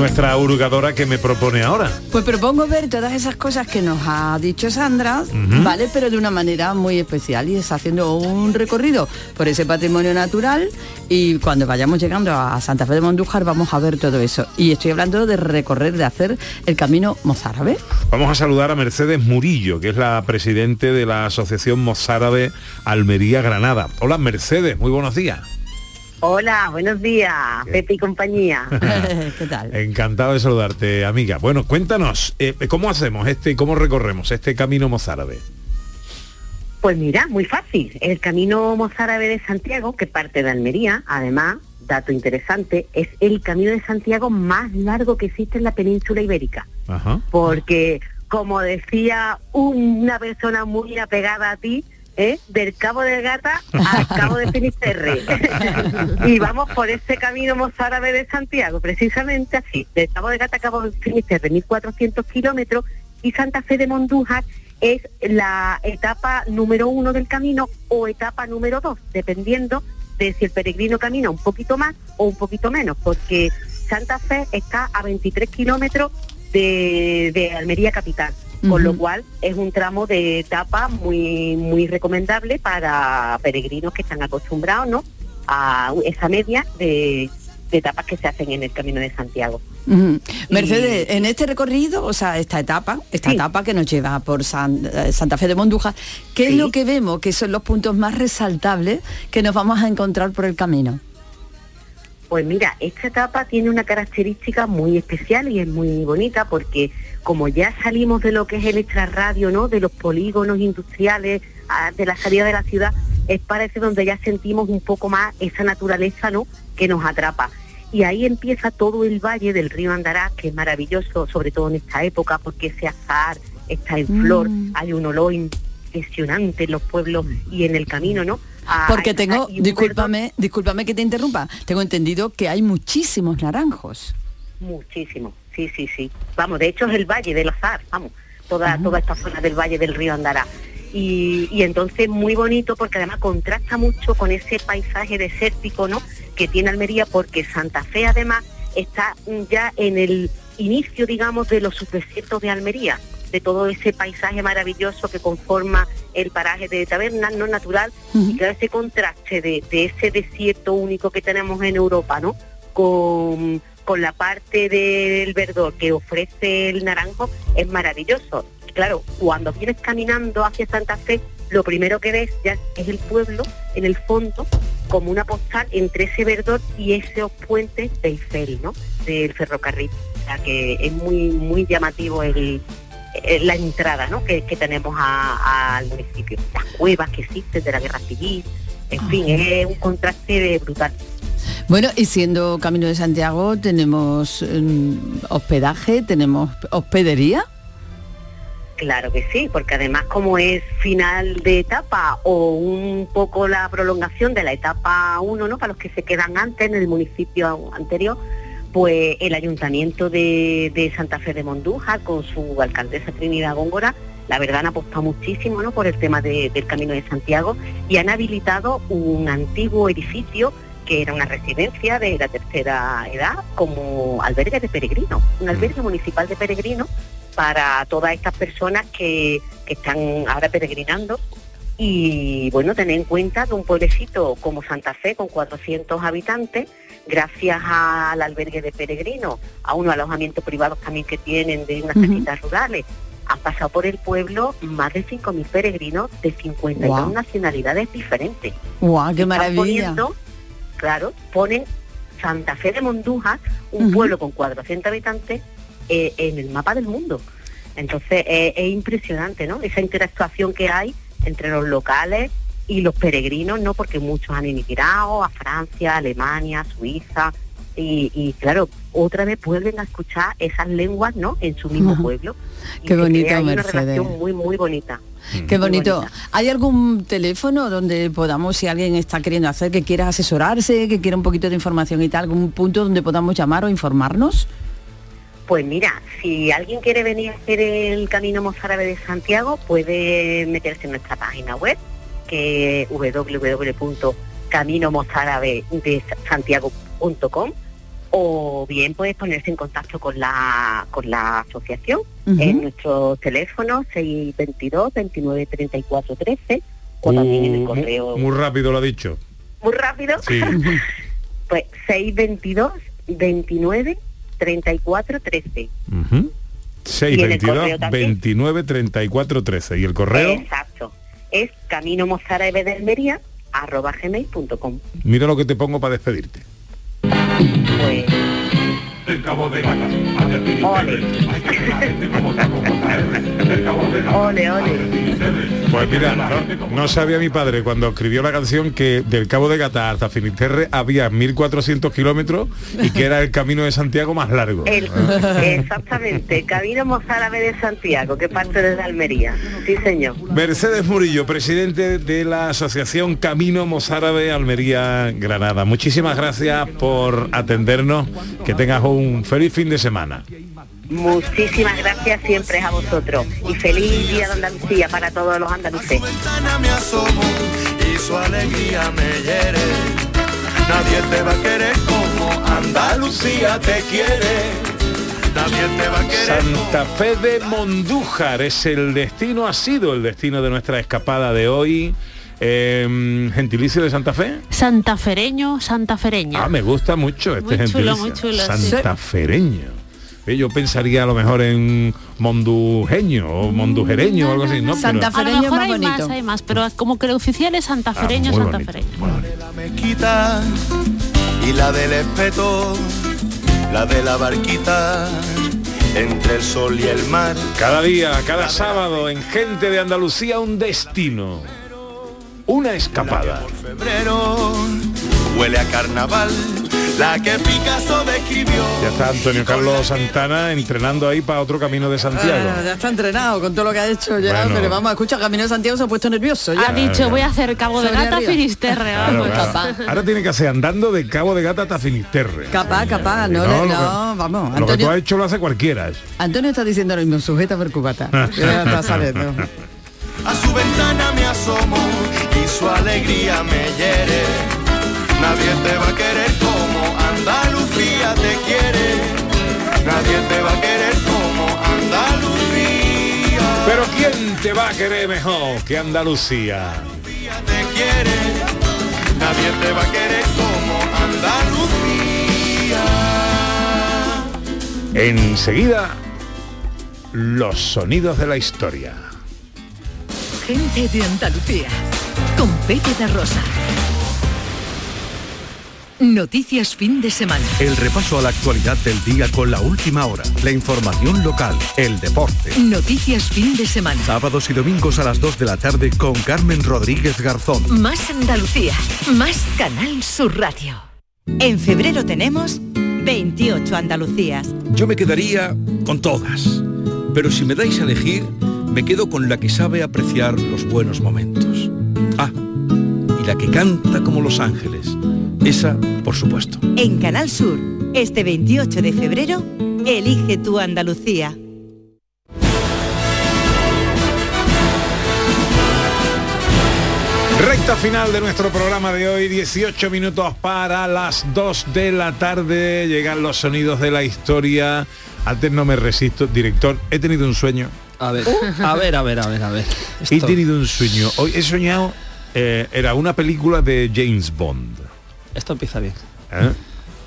Nuestra hurgadora que me propone ahora. Pues propongo ver todas esas cosas que nos ha dicho Sandra. ¿vale? Pero de una manera muy especial y es haciendo un recorrido por ese patrimonio natural y cuando vayamos llegando a Santa Fe de Mondújar vamos a ver todo eso. Y estoy hablando de recorrer, de hacer el camino mozárabe. Vamos a saludar a Mercedes Murillo, que es la presidente de la Asociación Mozárabe Almería Granada. Hola Mercedes, muy buenos días. Hola, buenos días, Pepe y compañía. ¿Qué tal? Encantado de saludarte, amiga. Bueno, cuéntanos, eh, ¿cómo hacemos este, cómo recorremos este camino mozárabe? Pues mira, muy fácil. El camino mozárabe de Santiago, que parte de Almería, además, dato interesante, es el camino de Santiago más largo que existe en la península ibérica. Ajá. Porque, como decía una persona muy apegada a ti, ¿eh? del Cabo de Gata al Cabo de Finisterre. y vamos por ese camino mozárabe de Santiago, precisamente así, del Cabo de Gata a Cabo de Finisterre, 1.400 kilómetros, y Santa Fe de Mondújar es la etapa número uno del camino o etapa número dos, dependiendo de si el peregrino camina un poquito más o un poquito menos, porque Santa Fe está a 23 kilómetros de, de Almería capital, con lo cual es un tramo de etapa muy muy recomendable para peregrinos que están acostumbrados, ¿no? A esa media de, de etapas que se hacen en el Camino de Santiago. Mercedes, en este recorrido, o sea, esta etapa, esta Sí. etapa que nos lleva por San- eh, Santa Fe de Mondújar, ¿qué es lo que vemos que son los puntos más resaltables que nos vamos a encontrar por el camino? Pues mira, esta etapa tiene una característica muy especial y es muy bonita porque como ya salimos de lo que es el extrarradio, ¿no? De los polígonos industriales, de la salida de la ciudad, es parece donde ya sentimos un poco más esa naturaleza, ¿no? Que nos atrapa. Y ahí empieza todo el valle del río Andarás, que es maravilloso, sobre todo en esta época, porque ese azar está en flor, Mm. hay un olor impresionante en los pueblos y en el camino, ¿no? Porque tengo, discúlpame, discúlpame que te interrumpa, tengo entendido que hay muchísimos naranjos. Muchísimo, sí, sí, sí. Vamos, de hecho es el Valle del Azar, vamos, toda, toda esta zona del Valle del Río Andará. Y, y entonces muy bonito porque además contrasta mucho con ese paisaje desértico, ¿no? Que tiene Almería porque Santa Fe además está ya en el inicio, digamos, de los subdesiertos de Almería, de todo ese paisaje maravilloso que conforma el paraje de Tabernas, no natural, y claro, ese contraste de, de ese desierto único que tenemos en Europa, ¿no? Con, con la parte del verdor que ofrece el naranjo es maravilloso. Y claro, cuando vienes caminando hacia Santa Fe, lo primero que ves ya es el pueblo en el fondo como una postal entre ese verdor y esos puentes de Eiffel, ¿no? Del ferrocarril. O sea que es muy muy llamativo el, la entrada ¿no? que, que tenemos a- al municipio. Las cuevas que existen de la guerra civil, en fin, es un contraste brutal. Bueno, y siendo Camino de Santiago, tenemos mm, hospedaje, tenemos hospedería. Claro que sí, porque además como es final de etapa o un poco la prolongación de la etapa 1, ¿no? Para los que se quedan antes en el municipio anterior, pues el ayuntamiento de, de Santa Fe de Mondújar con su alcaldesa Trinidad Góngora, la verdad han apostado muchísimo ¿no? por el tema de- del Camino de Santiago y han habilitado un antiguo edificio que era una residencia de la tercera edad como albergue de peregrinos, un albergue municipal de peregrinos para todas estas personas que, que están ahora peregrinando y bueno, tener en cuenta que un pueblecito como Santa Fe con 400 habitantes, gracias al albergue de peregrinos, a unos alojamientos privados también que tienen de unas Ujú. casitas rurales, han pasado por el pueblo más de 5.000 peregrinos de 52 Guau. nacionalidades diferentes. ¡Guau, qué Están maravilla! poniendo, claro, ponen Santa Fe de Mondújar, un pueblo con 400 habitantes, eh, en el mapa del mundo. Entonces eh, es impresionante, ¿no? Esa interactuación que hay entre los locales y los peregrinos, ¿no? Porque muchos han emigrado a Francia, Alemania, Suiza, y, y, claro, otra vez vuelven a escuchar esas lenguas, ¿no? En su mismo Ajá. pueblo. Y Qué bonito, ahí una Mercedes. relación muy, muy bonita. Qué Muy bonito. bonita. ¿Hay algún teléfono donde podamos, si alguien está queriendo hacer, que quiera asesorarse, que quiera un poquito de información y tal, algún punto donde podamos llamar o informarnos? Pues mira, si alguien quiere venir a hacer el Camino Mozárabe de Santiago, puede meterse en nuestra página web, que es www.caminomozárabedesantiago.com o bien puedes ponerse en contacto con la con la asociación Ujú. en nuestro teléfono 622 29 34 13 o también en el Uh, correo muy rápido lo ha dicho. muy rápido Sí. pues 622 29 34 13 Ujú. Y en el 622 correo también. 29 34 13 y el correo Exacto. Es Camino Mozárabe de Almería, arroba gmail.com. Mira lo que te pongo para despedirte. Pues ole, ole. Pues mira, no, no sabía mi padre cuando escribió la canción que del Cabo de Gata hasta Finisterre había 1.400 kilómetros y que era el camino de Santiago más largo. El- exactamente, Camino Mozárabe de Santiago, que parte desde Almería. Sí, señor. Mercedes Murillo, presidente de la Asociación Camino Mozárabe Almería Granada. Muchísimas gracias por atendernos. Que tengas un feliz fin de semana. Muchísimas gracias siempre a vosotros y feliz día de Andalucía para todos los andaluces. me asomo y su alegría me hiere. Nadie te va a querer como Andalucía te quiere. Santa Fe de Mondújar es el destino, ha sido el destino de nuestra escapada de hoy. Eh, gentilicio de Santa Fe. Santafereño, santafereña. Ah, me gusta mucho este Muy chulo, gentilicio. muy chulo, sí. Santafereño. Yo pensaría a lo mejor en mondujeño o mondujereño o algo así, ¿no? Pero- a lo mejor hay más, hay más, pero como que el oficial es santafereño, Ah, muy santafereño. la mezquita y la del espeto, la de la barquita entre el sol y el mar. Cada día, cada sábado en Gente de Andalucía un destino. Una escapada. Febrero huele a carnaval, la que Picasso describió. Ya está Antonio Carlos Santana entrenando ahí para otro camino de Santiago. Ah, ya está entrenado con todo lo que ha hecho ya, Bueno. pero vamos, escucha, Camino de Santiago se ha puesto nervioso ya. Ha dicho, voy a hacer Cabo de Gata, arriba. Finisterre. Claro. Ahora tiene que hacer andando de Cabo de Gata hasta Finisterre. Capaz, capaz, no, No, le- que- no, vamos. Lo que tú Antonio, has hecho lo hace cualquiera. Antonio está diciendo lo mismo, sujeta por cubata. Ya está, sabes, ¿no? A su ventana me asomo y su alegría me hiere. Nadie te va a querer Andalucía te quiere. Nadie te va a querer como Andalucía Pero ¿quién te va a querer mejor que Andalucía? te quiere. Nadie te va a querer como Andalucía. Enseguida, los sonidos de la historia. Gente de Andalucía. Con Pepe de Rosa. Noticias fin de semana. El repaso a la actualidad del día con la última hora, la información local, el deporte. Noticias fin de semana. Sábados y domingos a las 2 de la tarde con Carmen Rodríguez Garzón. Más Andalucía. Más Canal Sur Radio. En febrero tenemos 28 Andalucías. Yo me quedaría con todas, pero si me dais a elegir, me quedo con la que sabe apreciar los buenos momentos. Ah, y la que canta como los ángeles. Esa, por supuesto. En Canal Sur, este 28 de febrero, elige tu Andalucía. Recta final de nuestro programa de hoy, 18 minutos para las 2 de la tarde. Llegan los sonidos de la historia. Antes no me resisto. Director, he tenido un sueño. A ver, a ver, a ver, a ver, a ver. He tenido un sueño. Hoy he soñado, eh, era una película de James Bond. Esto empieza bien. ¿eh?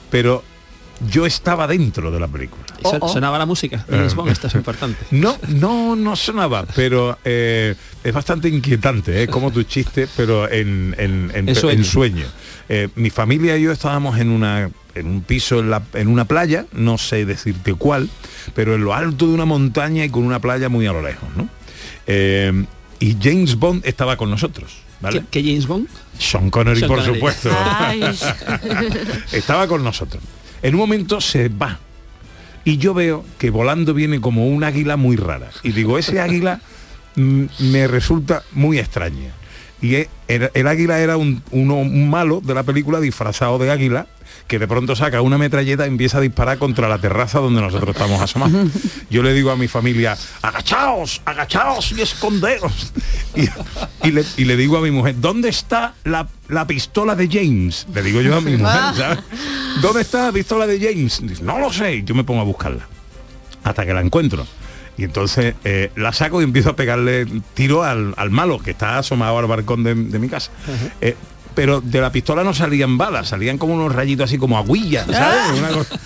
Pero yo estaba dentro de la película. Y son- Sonaba la música de James Eh. Bond, esto es importante. No, no, no sonaba, pero eh, es bastante inquietante, ¿eh? como tu chiste, pero en, en, en- En sueño. en sueño. Eh, mi familia y yo estábamos en una en un piso en, la- en una playa, no sé decirte cuál, pero en lo alto de una montaña y con una playa muy a lo lejos, ¿no? Eh, y James Bond estaba con nosotros, ¿vale? ¿Qué, qué James Bond? Sean Connery, Sean por Connery. supuesto. Estaba con nosotros. En un momento se va. Y yo veo que volando viene como un águila muy rara. Y digo, ese águila mm, me resulta muy extraña. Y e- el águila era un, uno- un malo de la película disfrazado de águila que de pronto saca una metralleta y empieza a disparar contra la terraza donde nosotros estamos asomados. Yo le digo a mi familia, agachaos, agachaos y esconderos. Y, y le, y le digo a mi mujer, ¿dónde está la, la pistola de James? Le digo yo a mi mujer, ¿sabes? ¿Dónde está la pistola de James? Dice, no lo sé. Yo me pongo a buscarla. Hasta que la encuentro. Y entonces eh, la saco y empiezo a pegarle tiro al, al malo que está asomado al balcón de, de mi casa. Eh, pero de la pistola no salían balas, salían como unos rayitos así como aguillas, ¿sabes? Una cosa-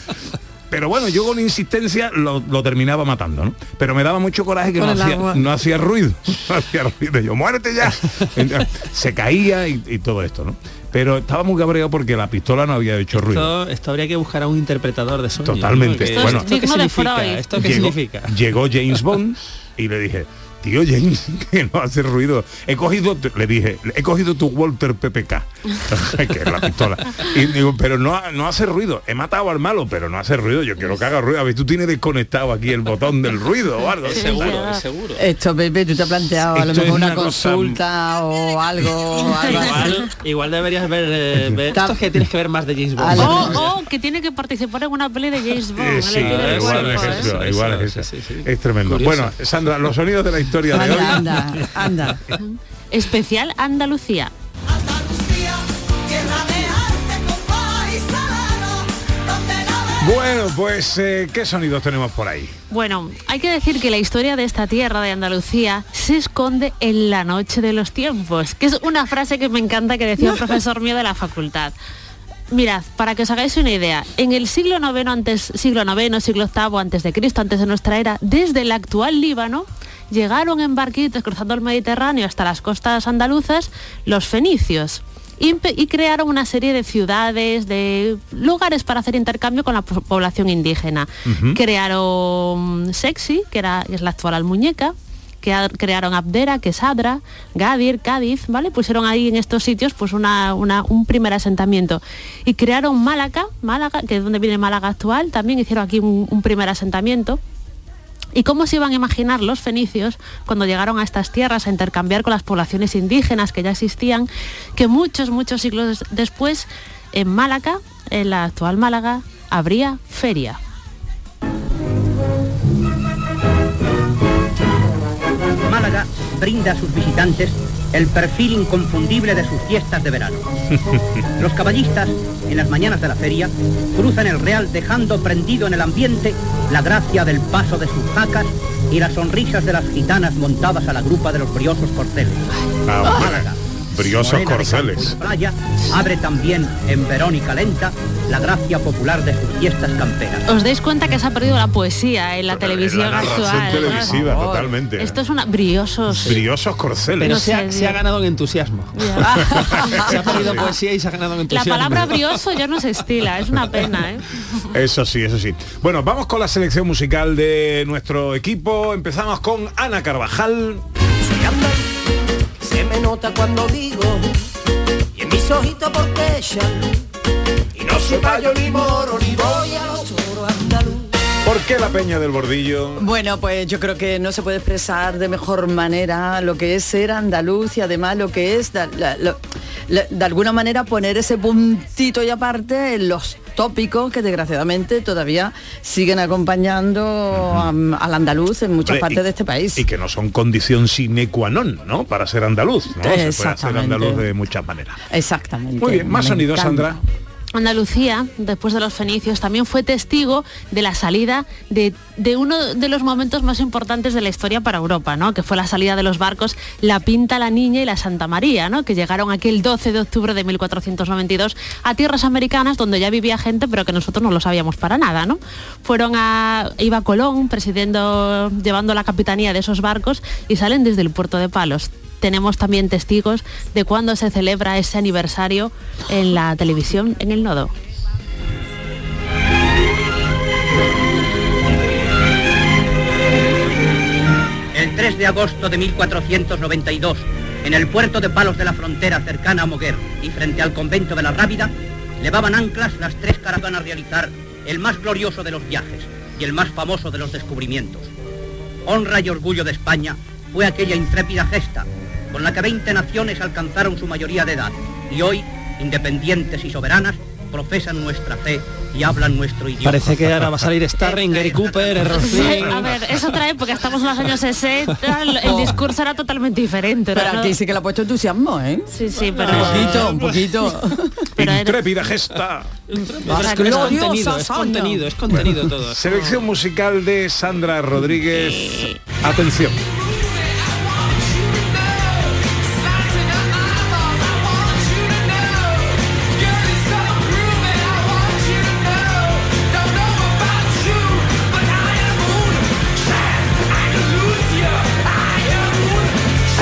pero bueno, yo con insistencia lo, lo terminaba matando, ¿no? Pero me daba mucho coraje que no hacía, agua. no hacía ruido. No hacía ruido. Yo, muérete ya. Entonces, Se caía y, y todo esto, ¿no? Pero estaba muy cabreado porque la pistola no había hecho ruido. Esto, esto habría que buscar a un interpretador de sonido. Totalmente. Bueno. ¿Esto qué significa? ¿Esto qué llegó, significa? llegó James Bond y le dije, tío James, que no hace ruido. He cogido, tu-", le dije, he cogido tu Walter PPK, que es la pistola. Y digo, pero no, no hace ruido. He matado al malo, pero no hace ruido. Yo quiero que haga ruido. A ver, tú tienes desconectado aquí el botón del ruido o algo. Es seguro, es seguro. Esto, Pepe, tú te has planteado a lo Esto mejor una, una cosa- consulta o algo. algo? Igual, igual deberías ver, eh, ver- esto es que tienes que ver más de James Bond. Ale- O, o que tiene que participar en una peli de James Bond. Eh, sí, igual es eso, igual es Eso, eso. sí, sí. Es tremendo. Curioso. Bueno, Sandra, los sonidos de la historia de hoy. Anda, anda, anda. Especial Andalucía. Bueno, pues, eh, ¿qué sonidos tenemos por ahí? Bueno, hay que decir que la historia de esta tierra de Andalucía se esconde en la noche de los tiempos, que es una frase que me encanta que decía un profesor mío de la facultad. Mirad, para que os hagáis una idea, en el siglo IX antes, siglo IX, siglo VIII antes de Cristo, antes de nuestra era, desde el actual Líbano, llegaron en barquitos cruzando el Mediterráneo hasta las costas andaluzas los fenicios y, crearon una serie de ciudades, de lugares para hacer intercambio con la po- población indígena. Crearon Sexy, que, era, que es la actual Almuñeca, que crearon Abdera, Quesadra, Gadir, Cádiz, ¿vale? Pusieron ahí en estos sitios pues una, una- un primer asentamiento. Y crearon Málaga, Málaga, que es donde viene Málaga actual, también hicieron aquí un- un primer asentamiento. ¿Y cómo se iban a imaginar los fenicios cuando llegaron a estas tierras a intercambiar con las poblaciones indígenas que ya existían, que muchos, muchos siglos después en Málaga, en la actual Málaga, habría feria? Málaga brinda a sus visitantes el perfil inconfundible de sus fiestas de verano. Los caballistas, en las mañanas de la feria, cruzan el Real dejando prendido en el ambiente la gracia del paso de sus jacas y las sonrisas de las gitanas montadas a la grupa de los briosos corceles. Ah, Briosos corceles. playa, abre también en Verónica Lenta la gracia popular de sus fiestas camperas. Os dais cuenta que se ha perdido la poesía en la televisión la actual. ¿no? televisiva, totalmente. Esto es una briosos. Briosos corceles. Pero No se, ha, se ganado en entusiasmo. se ha perdido poesía y se ha ganado en La entusiasmo. palabra brioso ya no se estila, es una pena, ¿eh? Eso sí, eso sí. Bueno, vamos con la selección musical de nuestro equipo. Empezamos con Ana Carvajal. Se me nota cuando digo y en mis ojitos porque echan y no soy payo ni moro ni voy a los toros andaluz. ¿Por qué la Peña del Bordillo? Bueno, pues yo creo que no se puede expresar de mejor manera lo que es ser andaluz y además lo que es da- la- lo- la- de alguna manera poner ese puntito y aparte en los tópicos que desgraciadamente todavía siguen acompañando al andaluz en muchas partes y- de este país. Y que no son condición sine qua non, ¿no? Para ser andaluz, ¿no? Se puede hacer andaluz de muchas maneras. Exactamente. Muy bien, más sonidos. Sandra. Andalucía, después de los fenicios, también fue testigo de la salida de, de uno de los momentos más importantes de la historia para Europa, ¿no? que fue la salida de los barcos La Pinta, la Niña y la Santa María, ¿no? que llegaron aquel 12 de octubre de 1492 a tierras americanas donde ya vivía gente, pero que nosotros no lo sabíamos para nada. ¿no? Fueron a, iba Colón presidiendo, llevando la capitanía de esos barcos y salen desde el puerto de Palos tenemos también testigos de cuando se celebra ese aniversario en la televisión en el nodo. El 3 de agosto de 1492, en el puerto de Palos de la Frontera cercana a Moguer y frente al convento de la Rábida, levaban anclas las tres caravanas a realizar el más glorioso de los viajes y el más famoso de los descubrimientos. Honra y orgullo de España fue aquella intrépida gesta con la que 20 naciones alcanzaron su mayoría de edad y hoy, independientes y soberanas, profesan nuestra fe y hablan nuestro idioma. Parece que ahora va a salir Starring, Gary Cooper, Errol Flynn. A ver, es otra época, estamos en los años 60, el el discurso era totalmente diferente. Pero ¿no? aquí sí que le ha puesto entusiasmo, ¿eh? Sí, sí, pero... Un poquito, un poquito. Intrépida gesta. Es contenido, es contenido, es contenido todo. Selección musical de Sandra Rodríguez. Atención.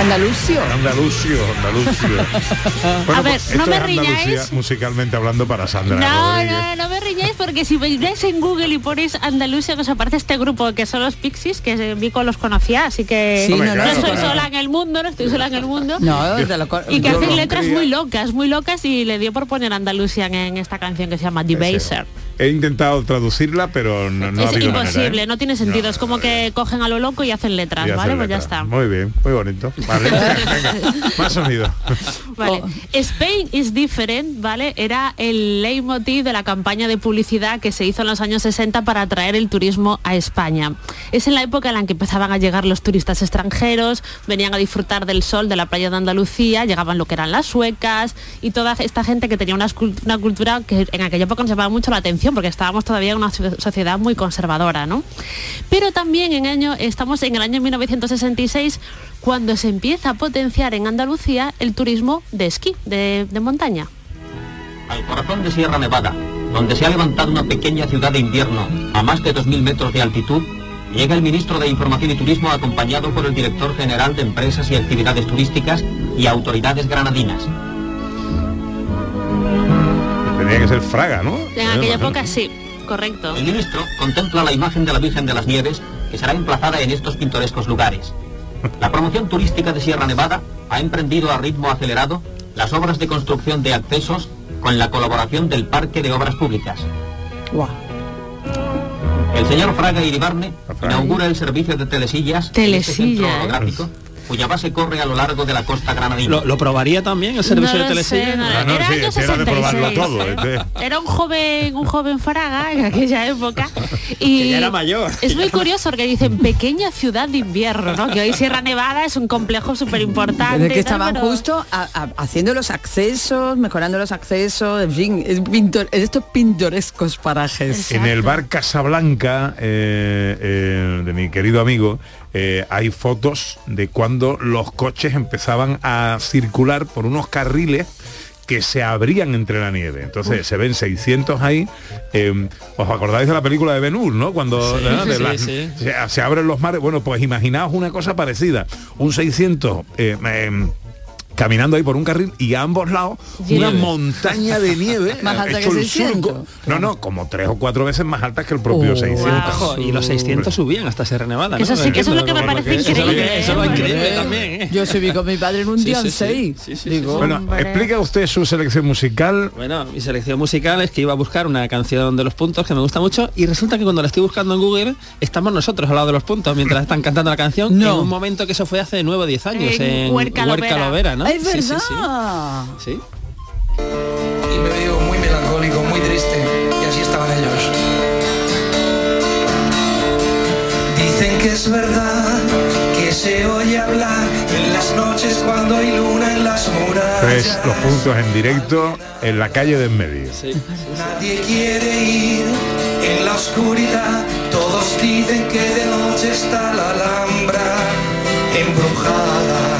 Andalucio. Andalucio, Andalucio. A ver, pues no me riñáis. musicalmente hablando para Sandra. No, Rodríguez. no, no me riñáis porque si veis en Google y ponéis Andalucía, os aparece este grupo que son los Pixies, que Vico los conocía, así que Sí, no, no, no, soy claro. sola en el mundo, no estoy sola en el mundo. No, lo y que hacen letras muy locas, muy locas y le dio por poner Andalucía en esta canción que se llama Debaser. He intentado traducirla, pero no, no ha es manera, imposible, ¿eh? no tiene sentido, es como que cogen a lo loco y hacen letras, Y ¿vale? Pues ya está. Muy bien, muy bonito. Vale. Venga, más sonido. Vale. Spain is different, ¿vale? Era el leitmotiv de la campaña de publicidad que se hizo en los años 60 para atraer el turismo a España. Es en la época en la que empezaban a llegar los turistas extranjeros, venían a disfrutar del sol de la playa de Andalucía, llegaban lo que eran las suecas y toda esta gente que tenía una, una cultura que en aquella época nos llamaba mucho la atención porque estábamos todavía en una so- sociedad muy conservadora, ¿no? Pero también en año, estamos en el año 1966 cuando se empieza a potenciar en Andalucía el turismo de esquí, de, de montaña. Al corazón de Sierra Nevada, donde se ha levantado una pequeña ciudad de invierno a más de 2.000 metros de altitud, llega el ministro de Información y Turismo acompañado por el director general de Empresas y Actividades Turísticas y autoridades granadinas. Tenía que ser Fraga, ¿no? En aquella época sí, correcto. El ministro contempla la imagen de la Virgen de las Nieves que será emplazada en estos pintorescos lugares. La promoción turística de Sierra Nevada ha emprendido a ritmo acelerado las obras de construcción de accesos con la colaboración del Parque de Obras Públicas. El señor Fraga Iribarne inaugura el servicio de telesillas, en este centro Telesilla, ¿eh? holográfico, cuya base corre a lo largo de la costa granadina. ¿Lo, lo probaría también el servicio No de telesilla? no, Ah, no, era sí, año este era de probarlo 66. todo, este. Era un joven, un joven Fraga en aquella época. Y Que ya era mayor. Es muy curioso porque dicen pequeña ciudad de invierno, ¿no? Que hoy Sierra Nevada es un complejo súper importante. Que estaban justo a- a- haciendo los accesos, mejorando los accesos, en fin, es pintor, en estos pintorescos parajes. En el bar Casablanca eh, eh, de mi querido amigo eh, hay fotos de cuando los coches empezaban a circular por unos carriles que se abrían entre la nieve. Entonces Uy. se ven 600 ahí. eh, ¿Os acordáis de la película de Ben Hur, no? Cuando Sí, ¿no? de sí, las- sí. Se, se abren los mares. Bueno, pues imaginaos una cosa parecida. Un 600 eh, em, caminando ahí por un carril y a ambos lados una Nieve. montaña de nieve Más alta hecho que el 600. surco. No, no, como tres o cuatro veces más altas que el propio 600. Ojo, y los 600 subían hasta Sierra Nevada. ¿no? Eso sí que eso es lo que me parece increíble, Eso es lo increíble Hombre. también. ¿eh? Yo subí con mi padre en un Sí, día sí, en sí. seis. Sí, sí, Digo, Bueno, explica usted su selección musical. Bueno, mi selección musical es que iba a buscar una canción de los puntos que me gusta mucho y resulta que cuando la estoy buscando en Google estamos nosotros al lado de los puntos mientras están cantando la canción No. en un momento que eso fue hace 9 o 10 años En en, Huerca Lovera. Lovera, ¿no? Es Sí, sí, verdad. sí. Sí. y me veo muy melancólico, muy triste, y así estaban ellos. Dicen que es verdad que se oye hablar en las noches cuando hay luna en las murallas. Tres los puntos en directo en la calle de en medio. Nadie quiere ir en la oscuridad. Todos dicen que de noche está la Alhambra embrujada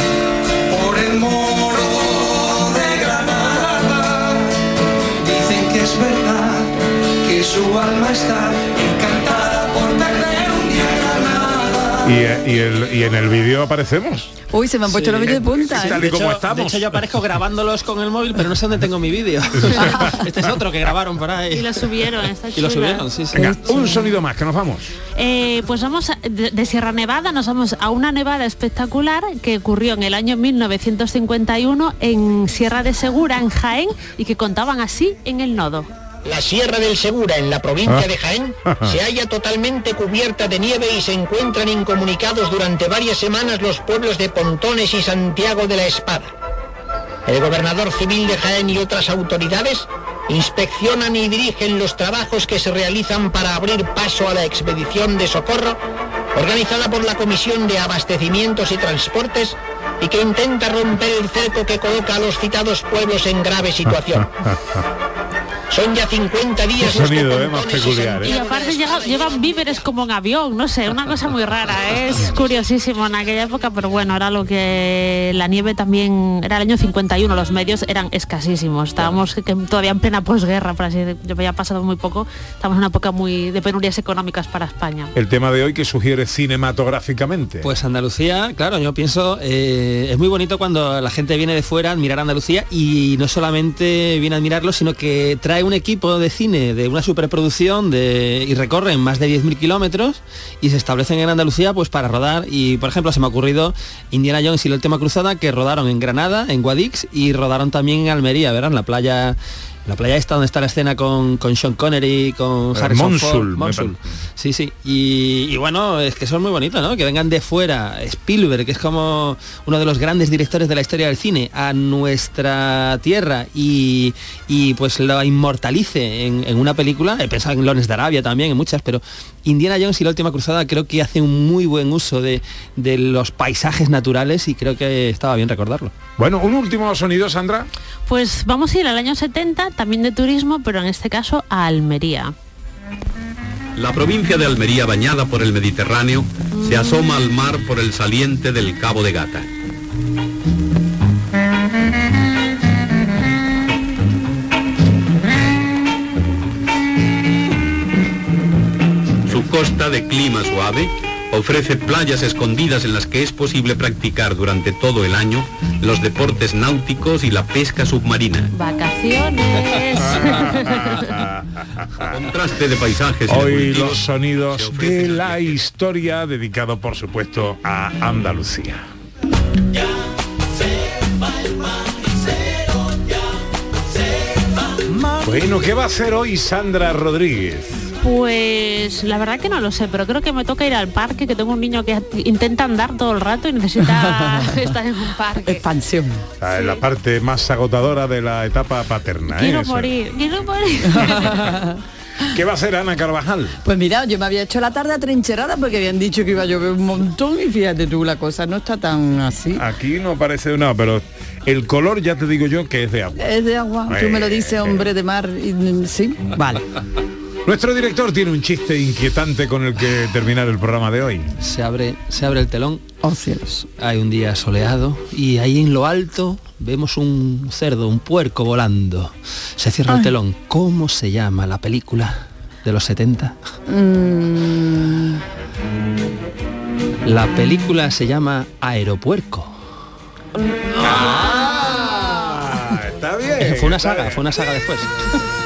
su alma está encantada por perder un día en Granada. Y, eh, y el- y en el vídeo aparecemos. Uy, se me han puesto los vellos de punta. ¿eh? Tal y De como hecho- estamos. De hecho, yo aparezco grabándolos con el móvil, pero no sé dónde tengo mi vídeo. este es otro que grabaron por ahí. Y lo subieron, está Y lo chula. subieron, sí, sí. Venga, un sonido más, que nos vamos. Eh, pues vamos a- de, de Sierra Nevada, nos vamos a una nevada espectacular que ocurrió en el año 1951 en Sierra de Segura, en Jaén, y que contaban así en el nodo. La Sierra del Segura, en la provincia Ah. de Jaén, se halla totalmente cubierta de nieve y se encuentran incomunicados durante varias semanas los pueblos de Pontones y Santiago de la Espada. El gobernador civil de Jaén y otras autoridades inspeccionan y dirigen los trabajos que se realizan para abrir paso a la expedición de socorro organizada por la Comisión de Abastecimientos y Transportes y que intenta romper el cerco que coloca a los citados pueblos en grave situación. Son ya 50 días Qué sonido, eh, más y peculiar, Y ¿eh? aparte llega- llevan víveres como en avión, no sé, una cosa muy rara, ¿eh? es curiosísimo en aquella época, pero bueno, era lo que la nieve también, era el año 51, los medios eran escasísimos, estábamos que- que todavía en plena posguerra, por así decirlo, había pasado muy poco, estamos en una época muy de penurias económicas para España. El tema de hoy que sugiere cinematográficamente. Pues Andalucía, claro, yo pienso, eh, es muy bonito cuando la gente viene de fuera a admirar Andalucía y no solamente viene a admirarlo, sino que trae un equipo de cine de una superproducción de, y recorren más de 10.000 kilómetros y se establecen en Andalucía pues para rodar y por ejemplo se me ha ocurrido Indiana Jones y la última cruzada que rodaron en Granada, en Guadix y rodaron también en Almería, ¿verdad? En la playa la playa esta donde está la escena con, con Sean Connery, con Eh, Harrison me Mosul. Sí, sí. Y, y bueno, es que son muy bonitos, ¿no? Que vengan de fuera. Spielberg, que es como uno de los grandes directores de la historia del cine, a nuestra tierra y, y, pues lo inmortalice en, en una película. He pensado en Lones de Arabia también, en muchas, pero Indiana Jones y la última cruzada creo que hace un muy buen uso de, de los paisajes naturales y creo que estaba bien recordarlo. Bueno, un último sonido, Sandra. Pues vamos a ir al año 70, también de turismo, pero en este caso a Almería. La provincia de Almería, bañada por el Mediterráneo, se asoma al mar por el saliente del Cabo de Gata. Costa de clima suave ofrece playas escondidas en las que es posible practicar durante todo el año los deportes náuticos y la pesca submarina. Vacaciones. Contraste de paisajes Hoy los sonidos de la historia dedicado por supuesto a Andalucía. Bueno, ¿qué va a hacer hoy Sandra Rodríguez? Pues la verdad que no lo sé, pero creo que me toca ir al parque, que tengo un niño que intenta andar todo el rato y necesita estar en un parque. Expansión. Ah, en la parte más agotadora de la etapa paterna. ¿eh? Quiero morir, quiero morir. ¿Qué va a hacer Ana Carvajal? Pues mira, yo me había hecho la tarde atrincherada porque habían dicho que iba a llover un montón y fíjate tú, la cosa no está tan así. Aquí no parece nada, pero el color ya te digo yo que es de agua. Es de agua, tú me lo dices, hombre de mar, y, mm, sí, vale. Nuestro director tiene un chiste inquietante con el que terminar el programa de hoy. Se abre, se abre el telón. Oh cielos. Hay un día soleado y ahí en lo alto vemos un cerdo, un puerco volando. Se cierra el telón. ¿Cómo se llama la película de los 70? Mm, La película se llama Aeropuerco. Ah, está bien. fue una saga, fue una saga después.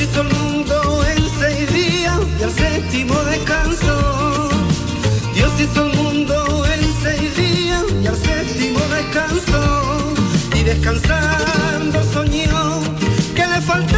hizo el mundo en seis días y al séptimo descansó. Dios hizo el mundo en seis días y al séptimo descansó. Y descansando soñó que le faltaba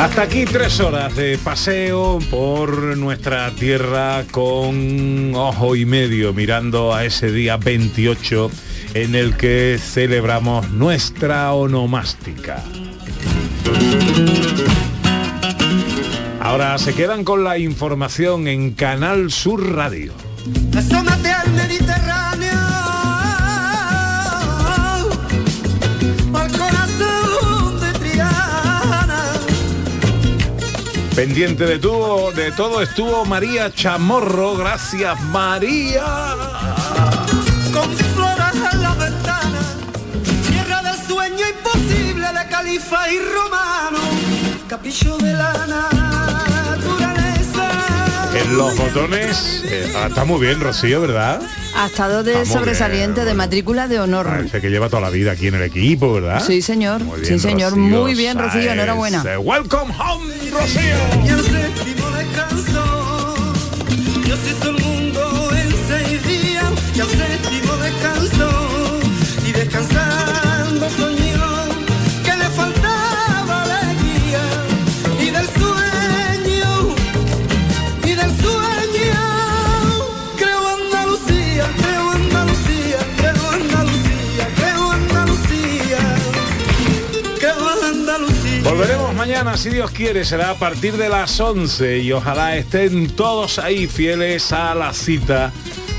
Hasta aquí tres horas de paseo por nuestra tierra con ojo y medio mirando a ese día 28 en el que celebramos nuestra onomástica. Ahora se quedan con la información en Canal Sur Radio. Asómate al Mediterráneo, al corazón de Triana. Pendiente de, tu, de todo estuvo María Chamorro. Gracias María. con flores en la ventana, tierra del sueño imposible de califa y romano, capricho de la naturaleza. En los botones eh, ah, está muy bien Rocío, ¿verdad? ha estado de Vamos, sobresaliente de matrícula de honor. Parece que lleva toda la vida aquí en el equipo, ¿verdad? Sí, señor. Muy Sí, bien, señor. Rocío Muy bien, Rocío. Sáez. Enhorabuena. Welcome home, Rocío. Y el séptimo descansó, Dios hizo el mundo en seis días, Mañana, si Dios quiere, será a partir de las 11 y ojalá estén todos ahí fieles a la cita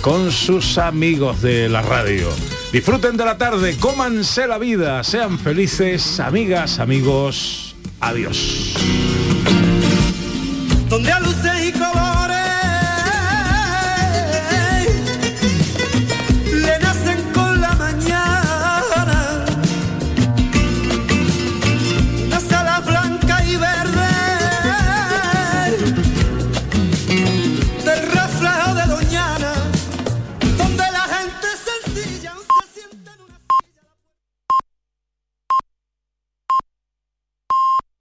con sus amigos de la radio. Disfruten de la tarde, cómanse la vida, sean felices, amigas, amigos. Adiós.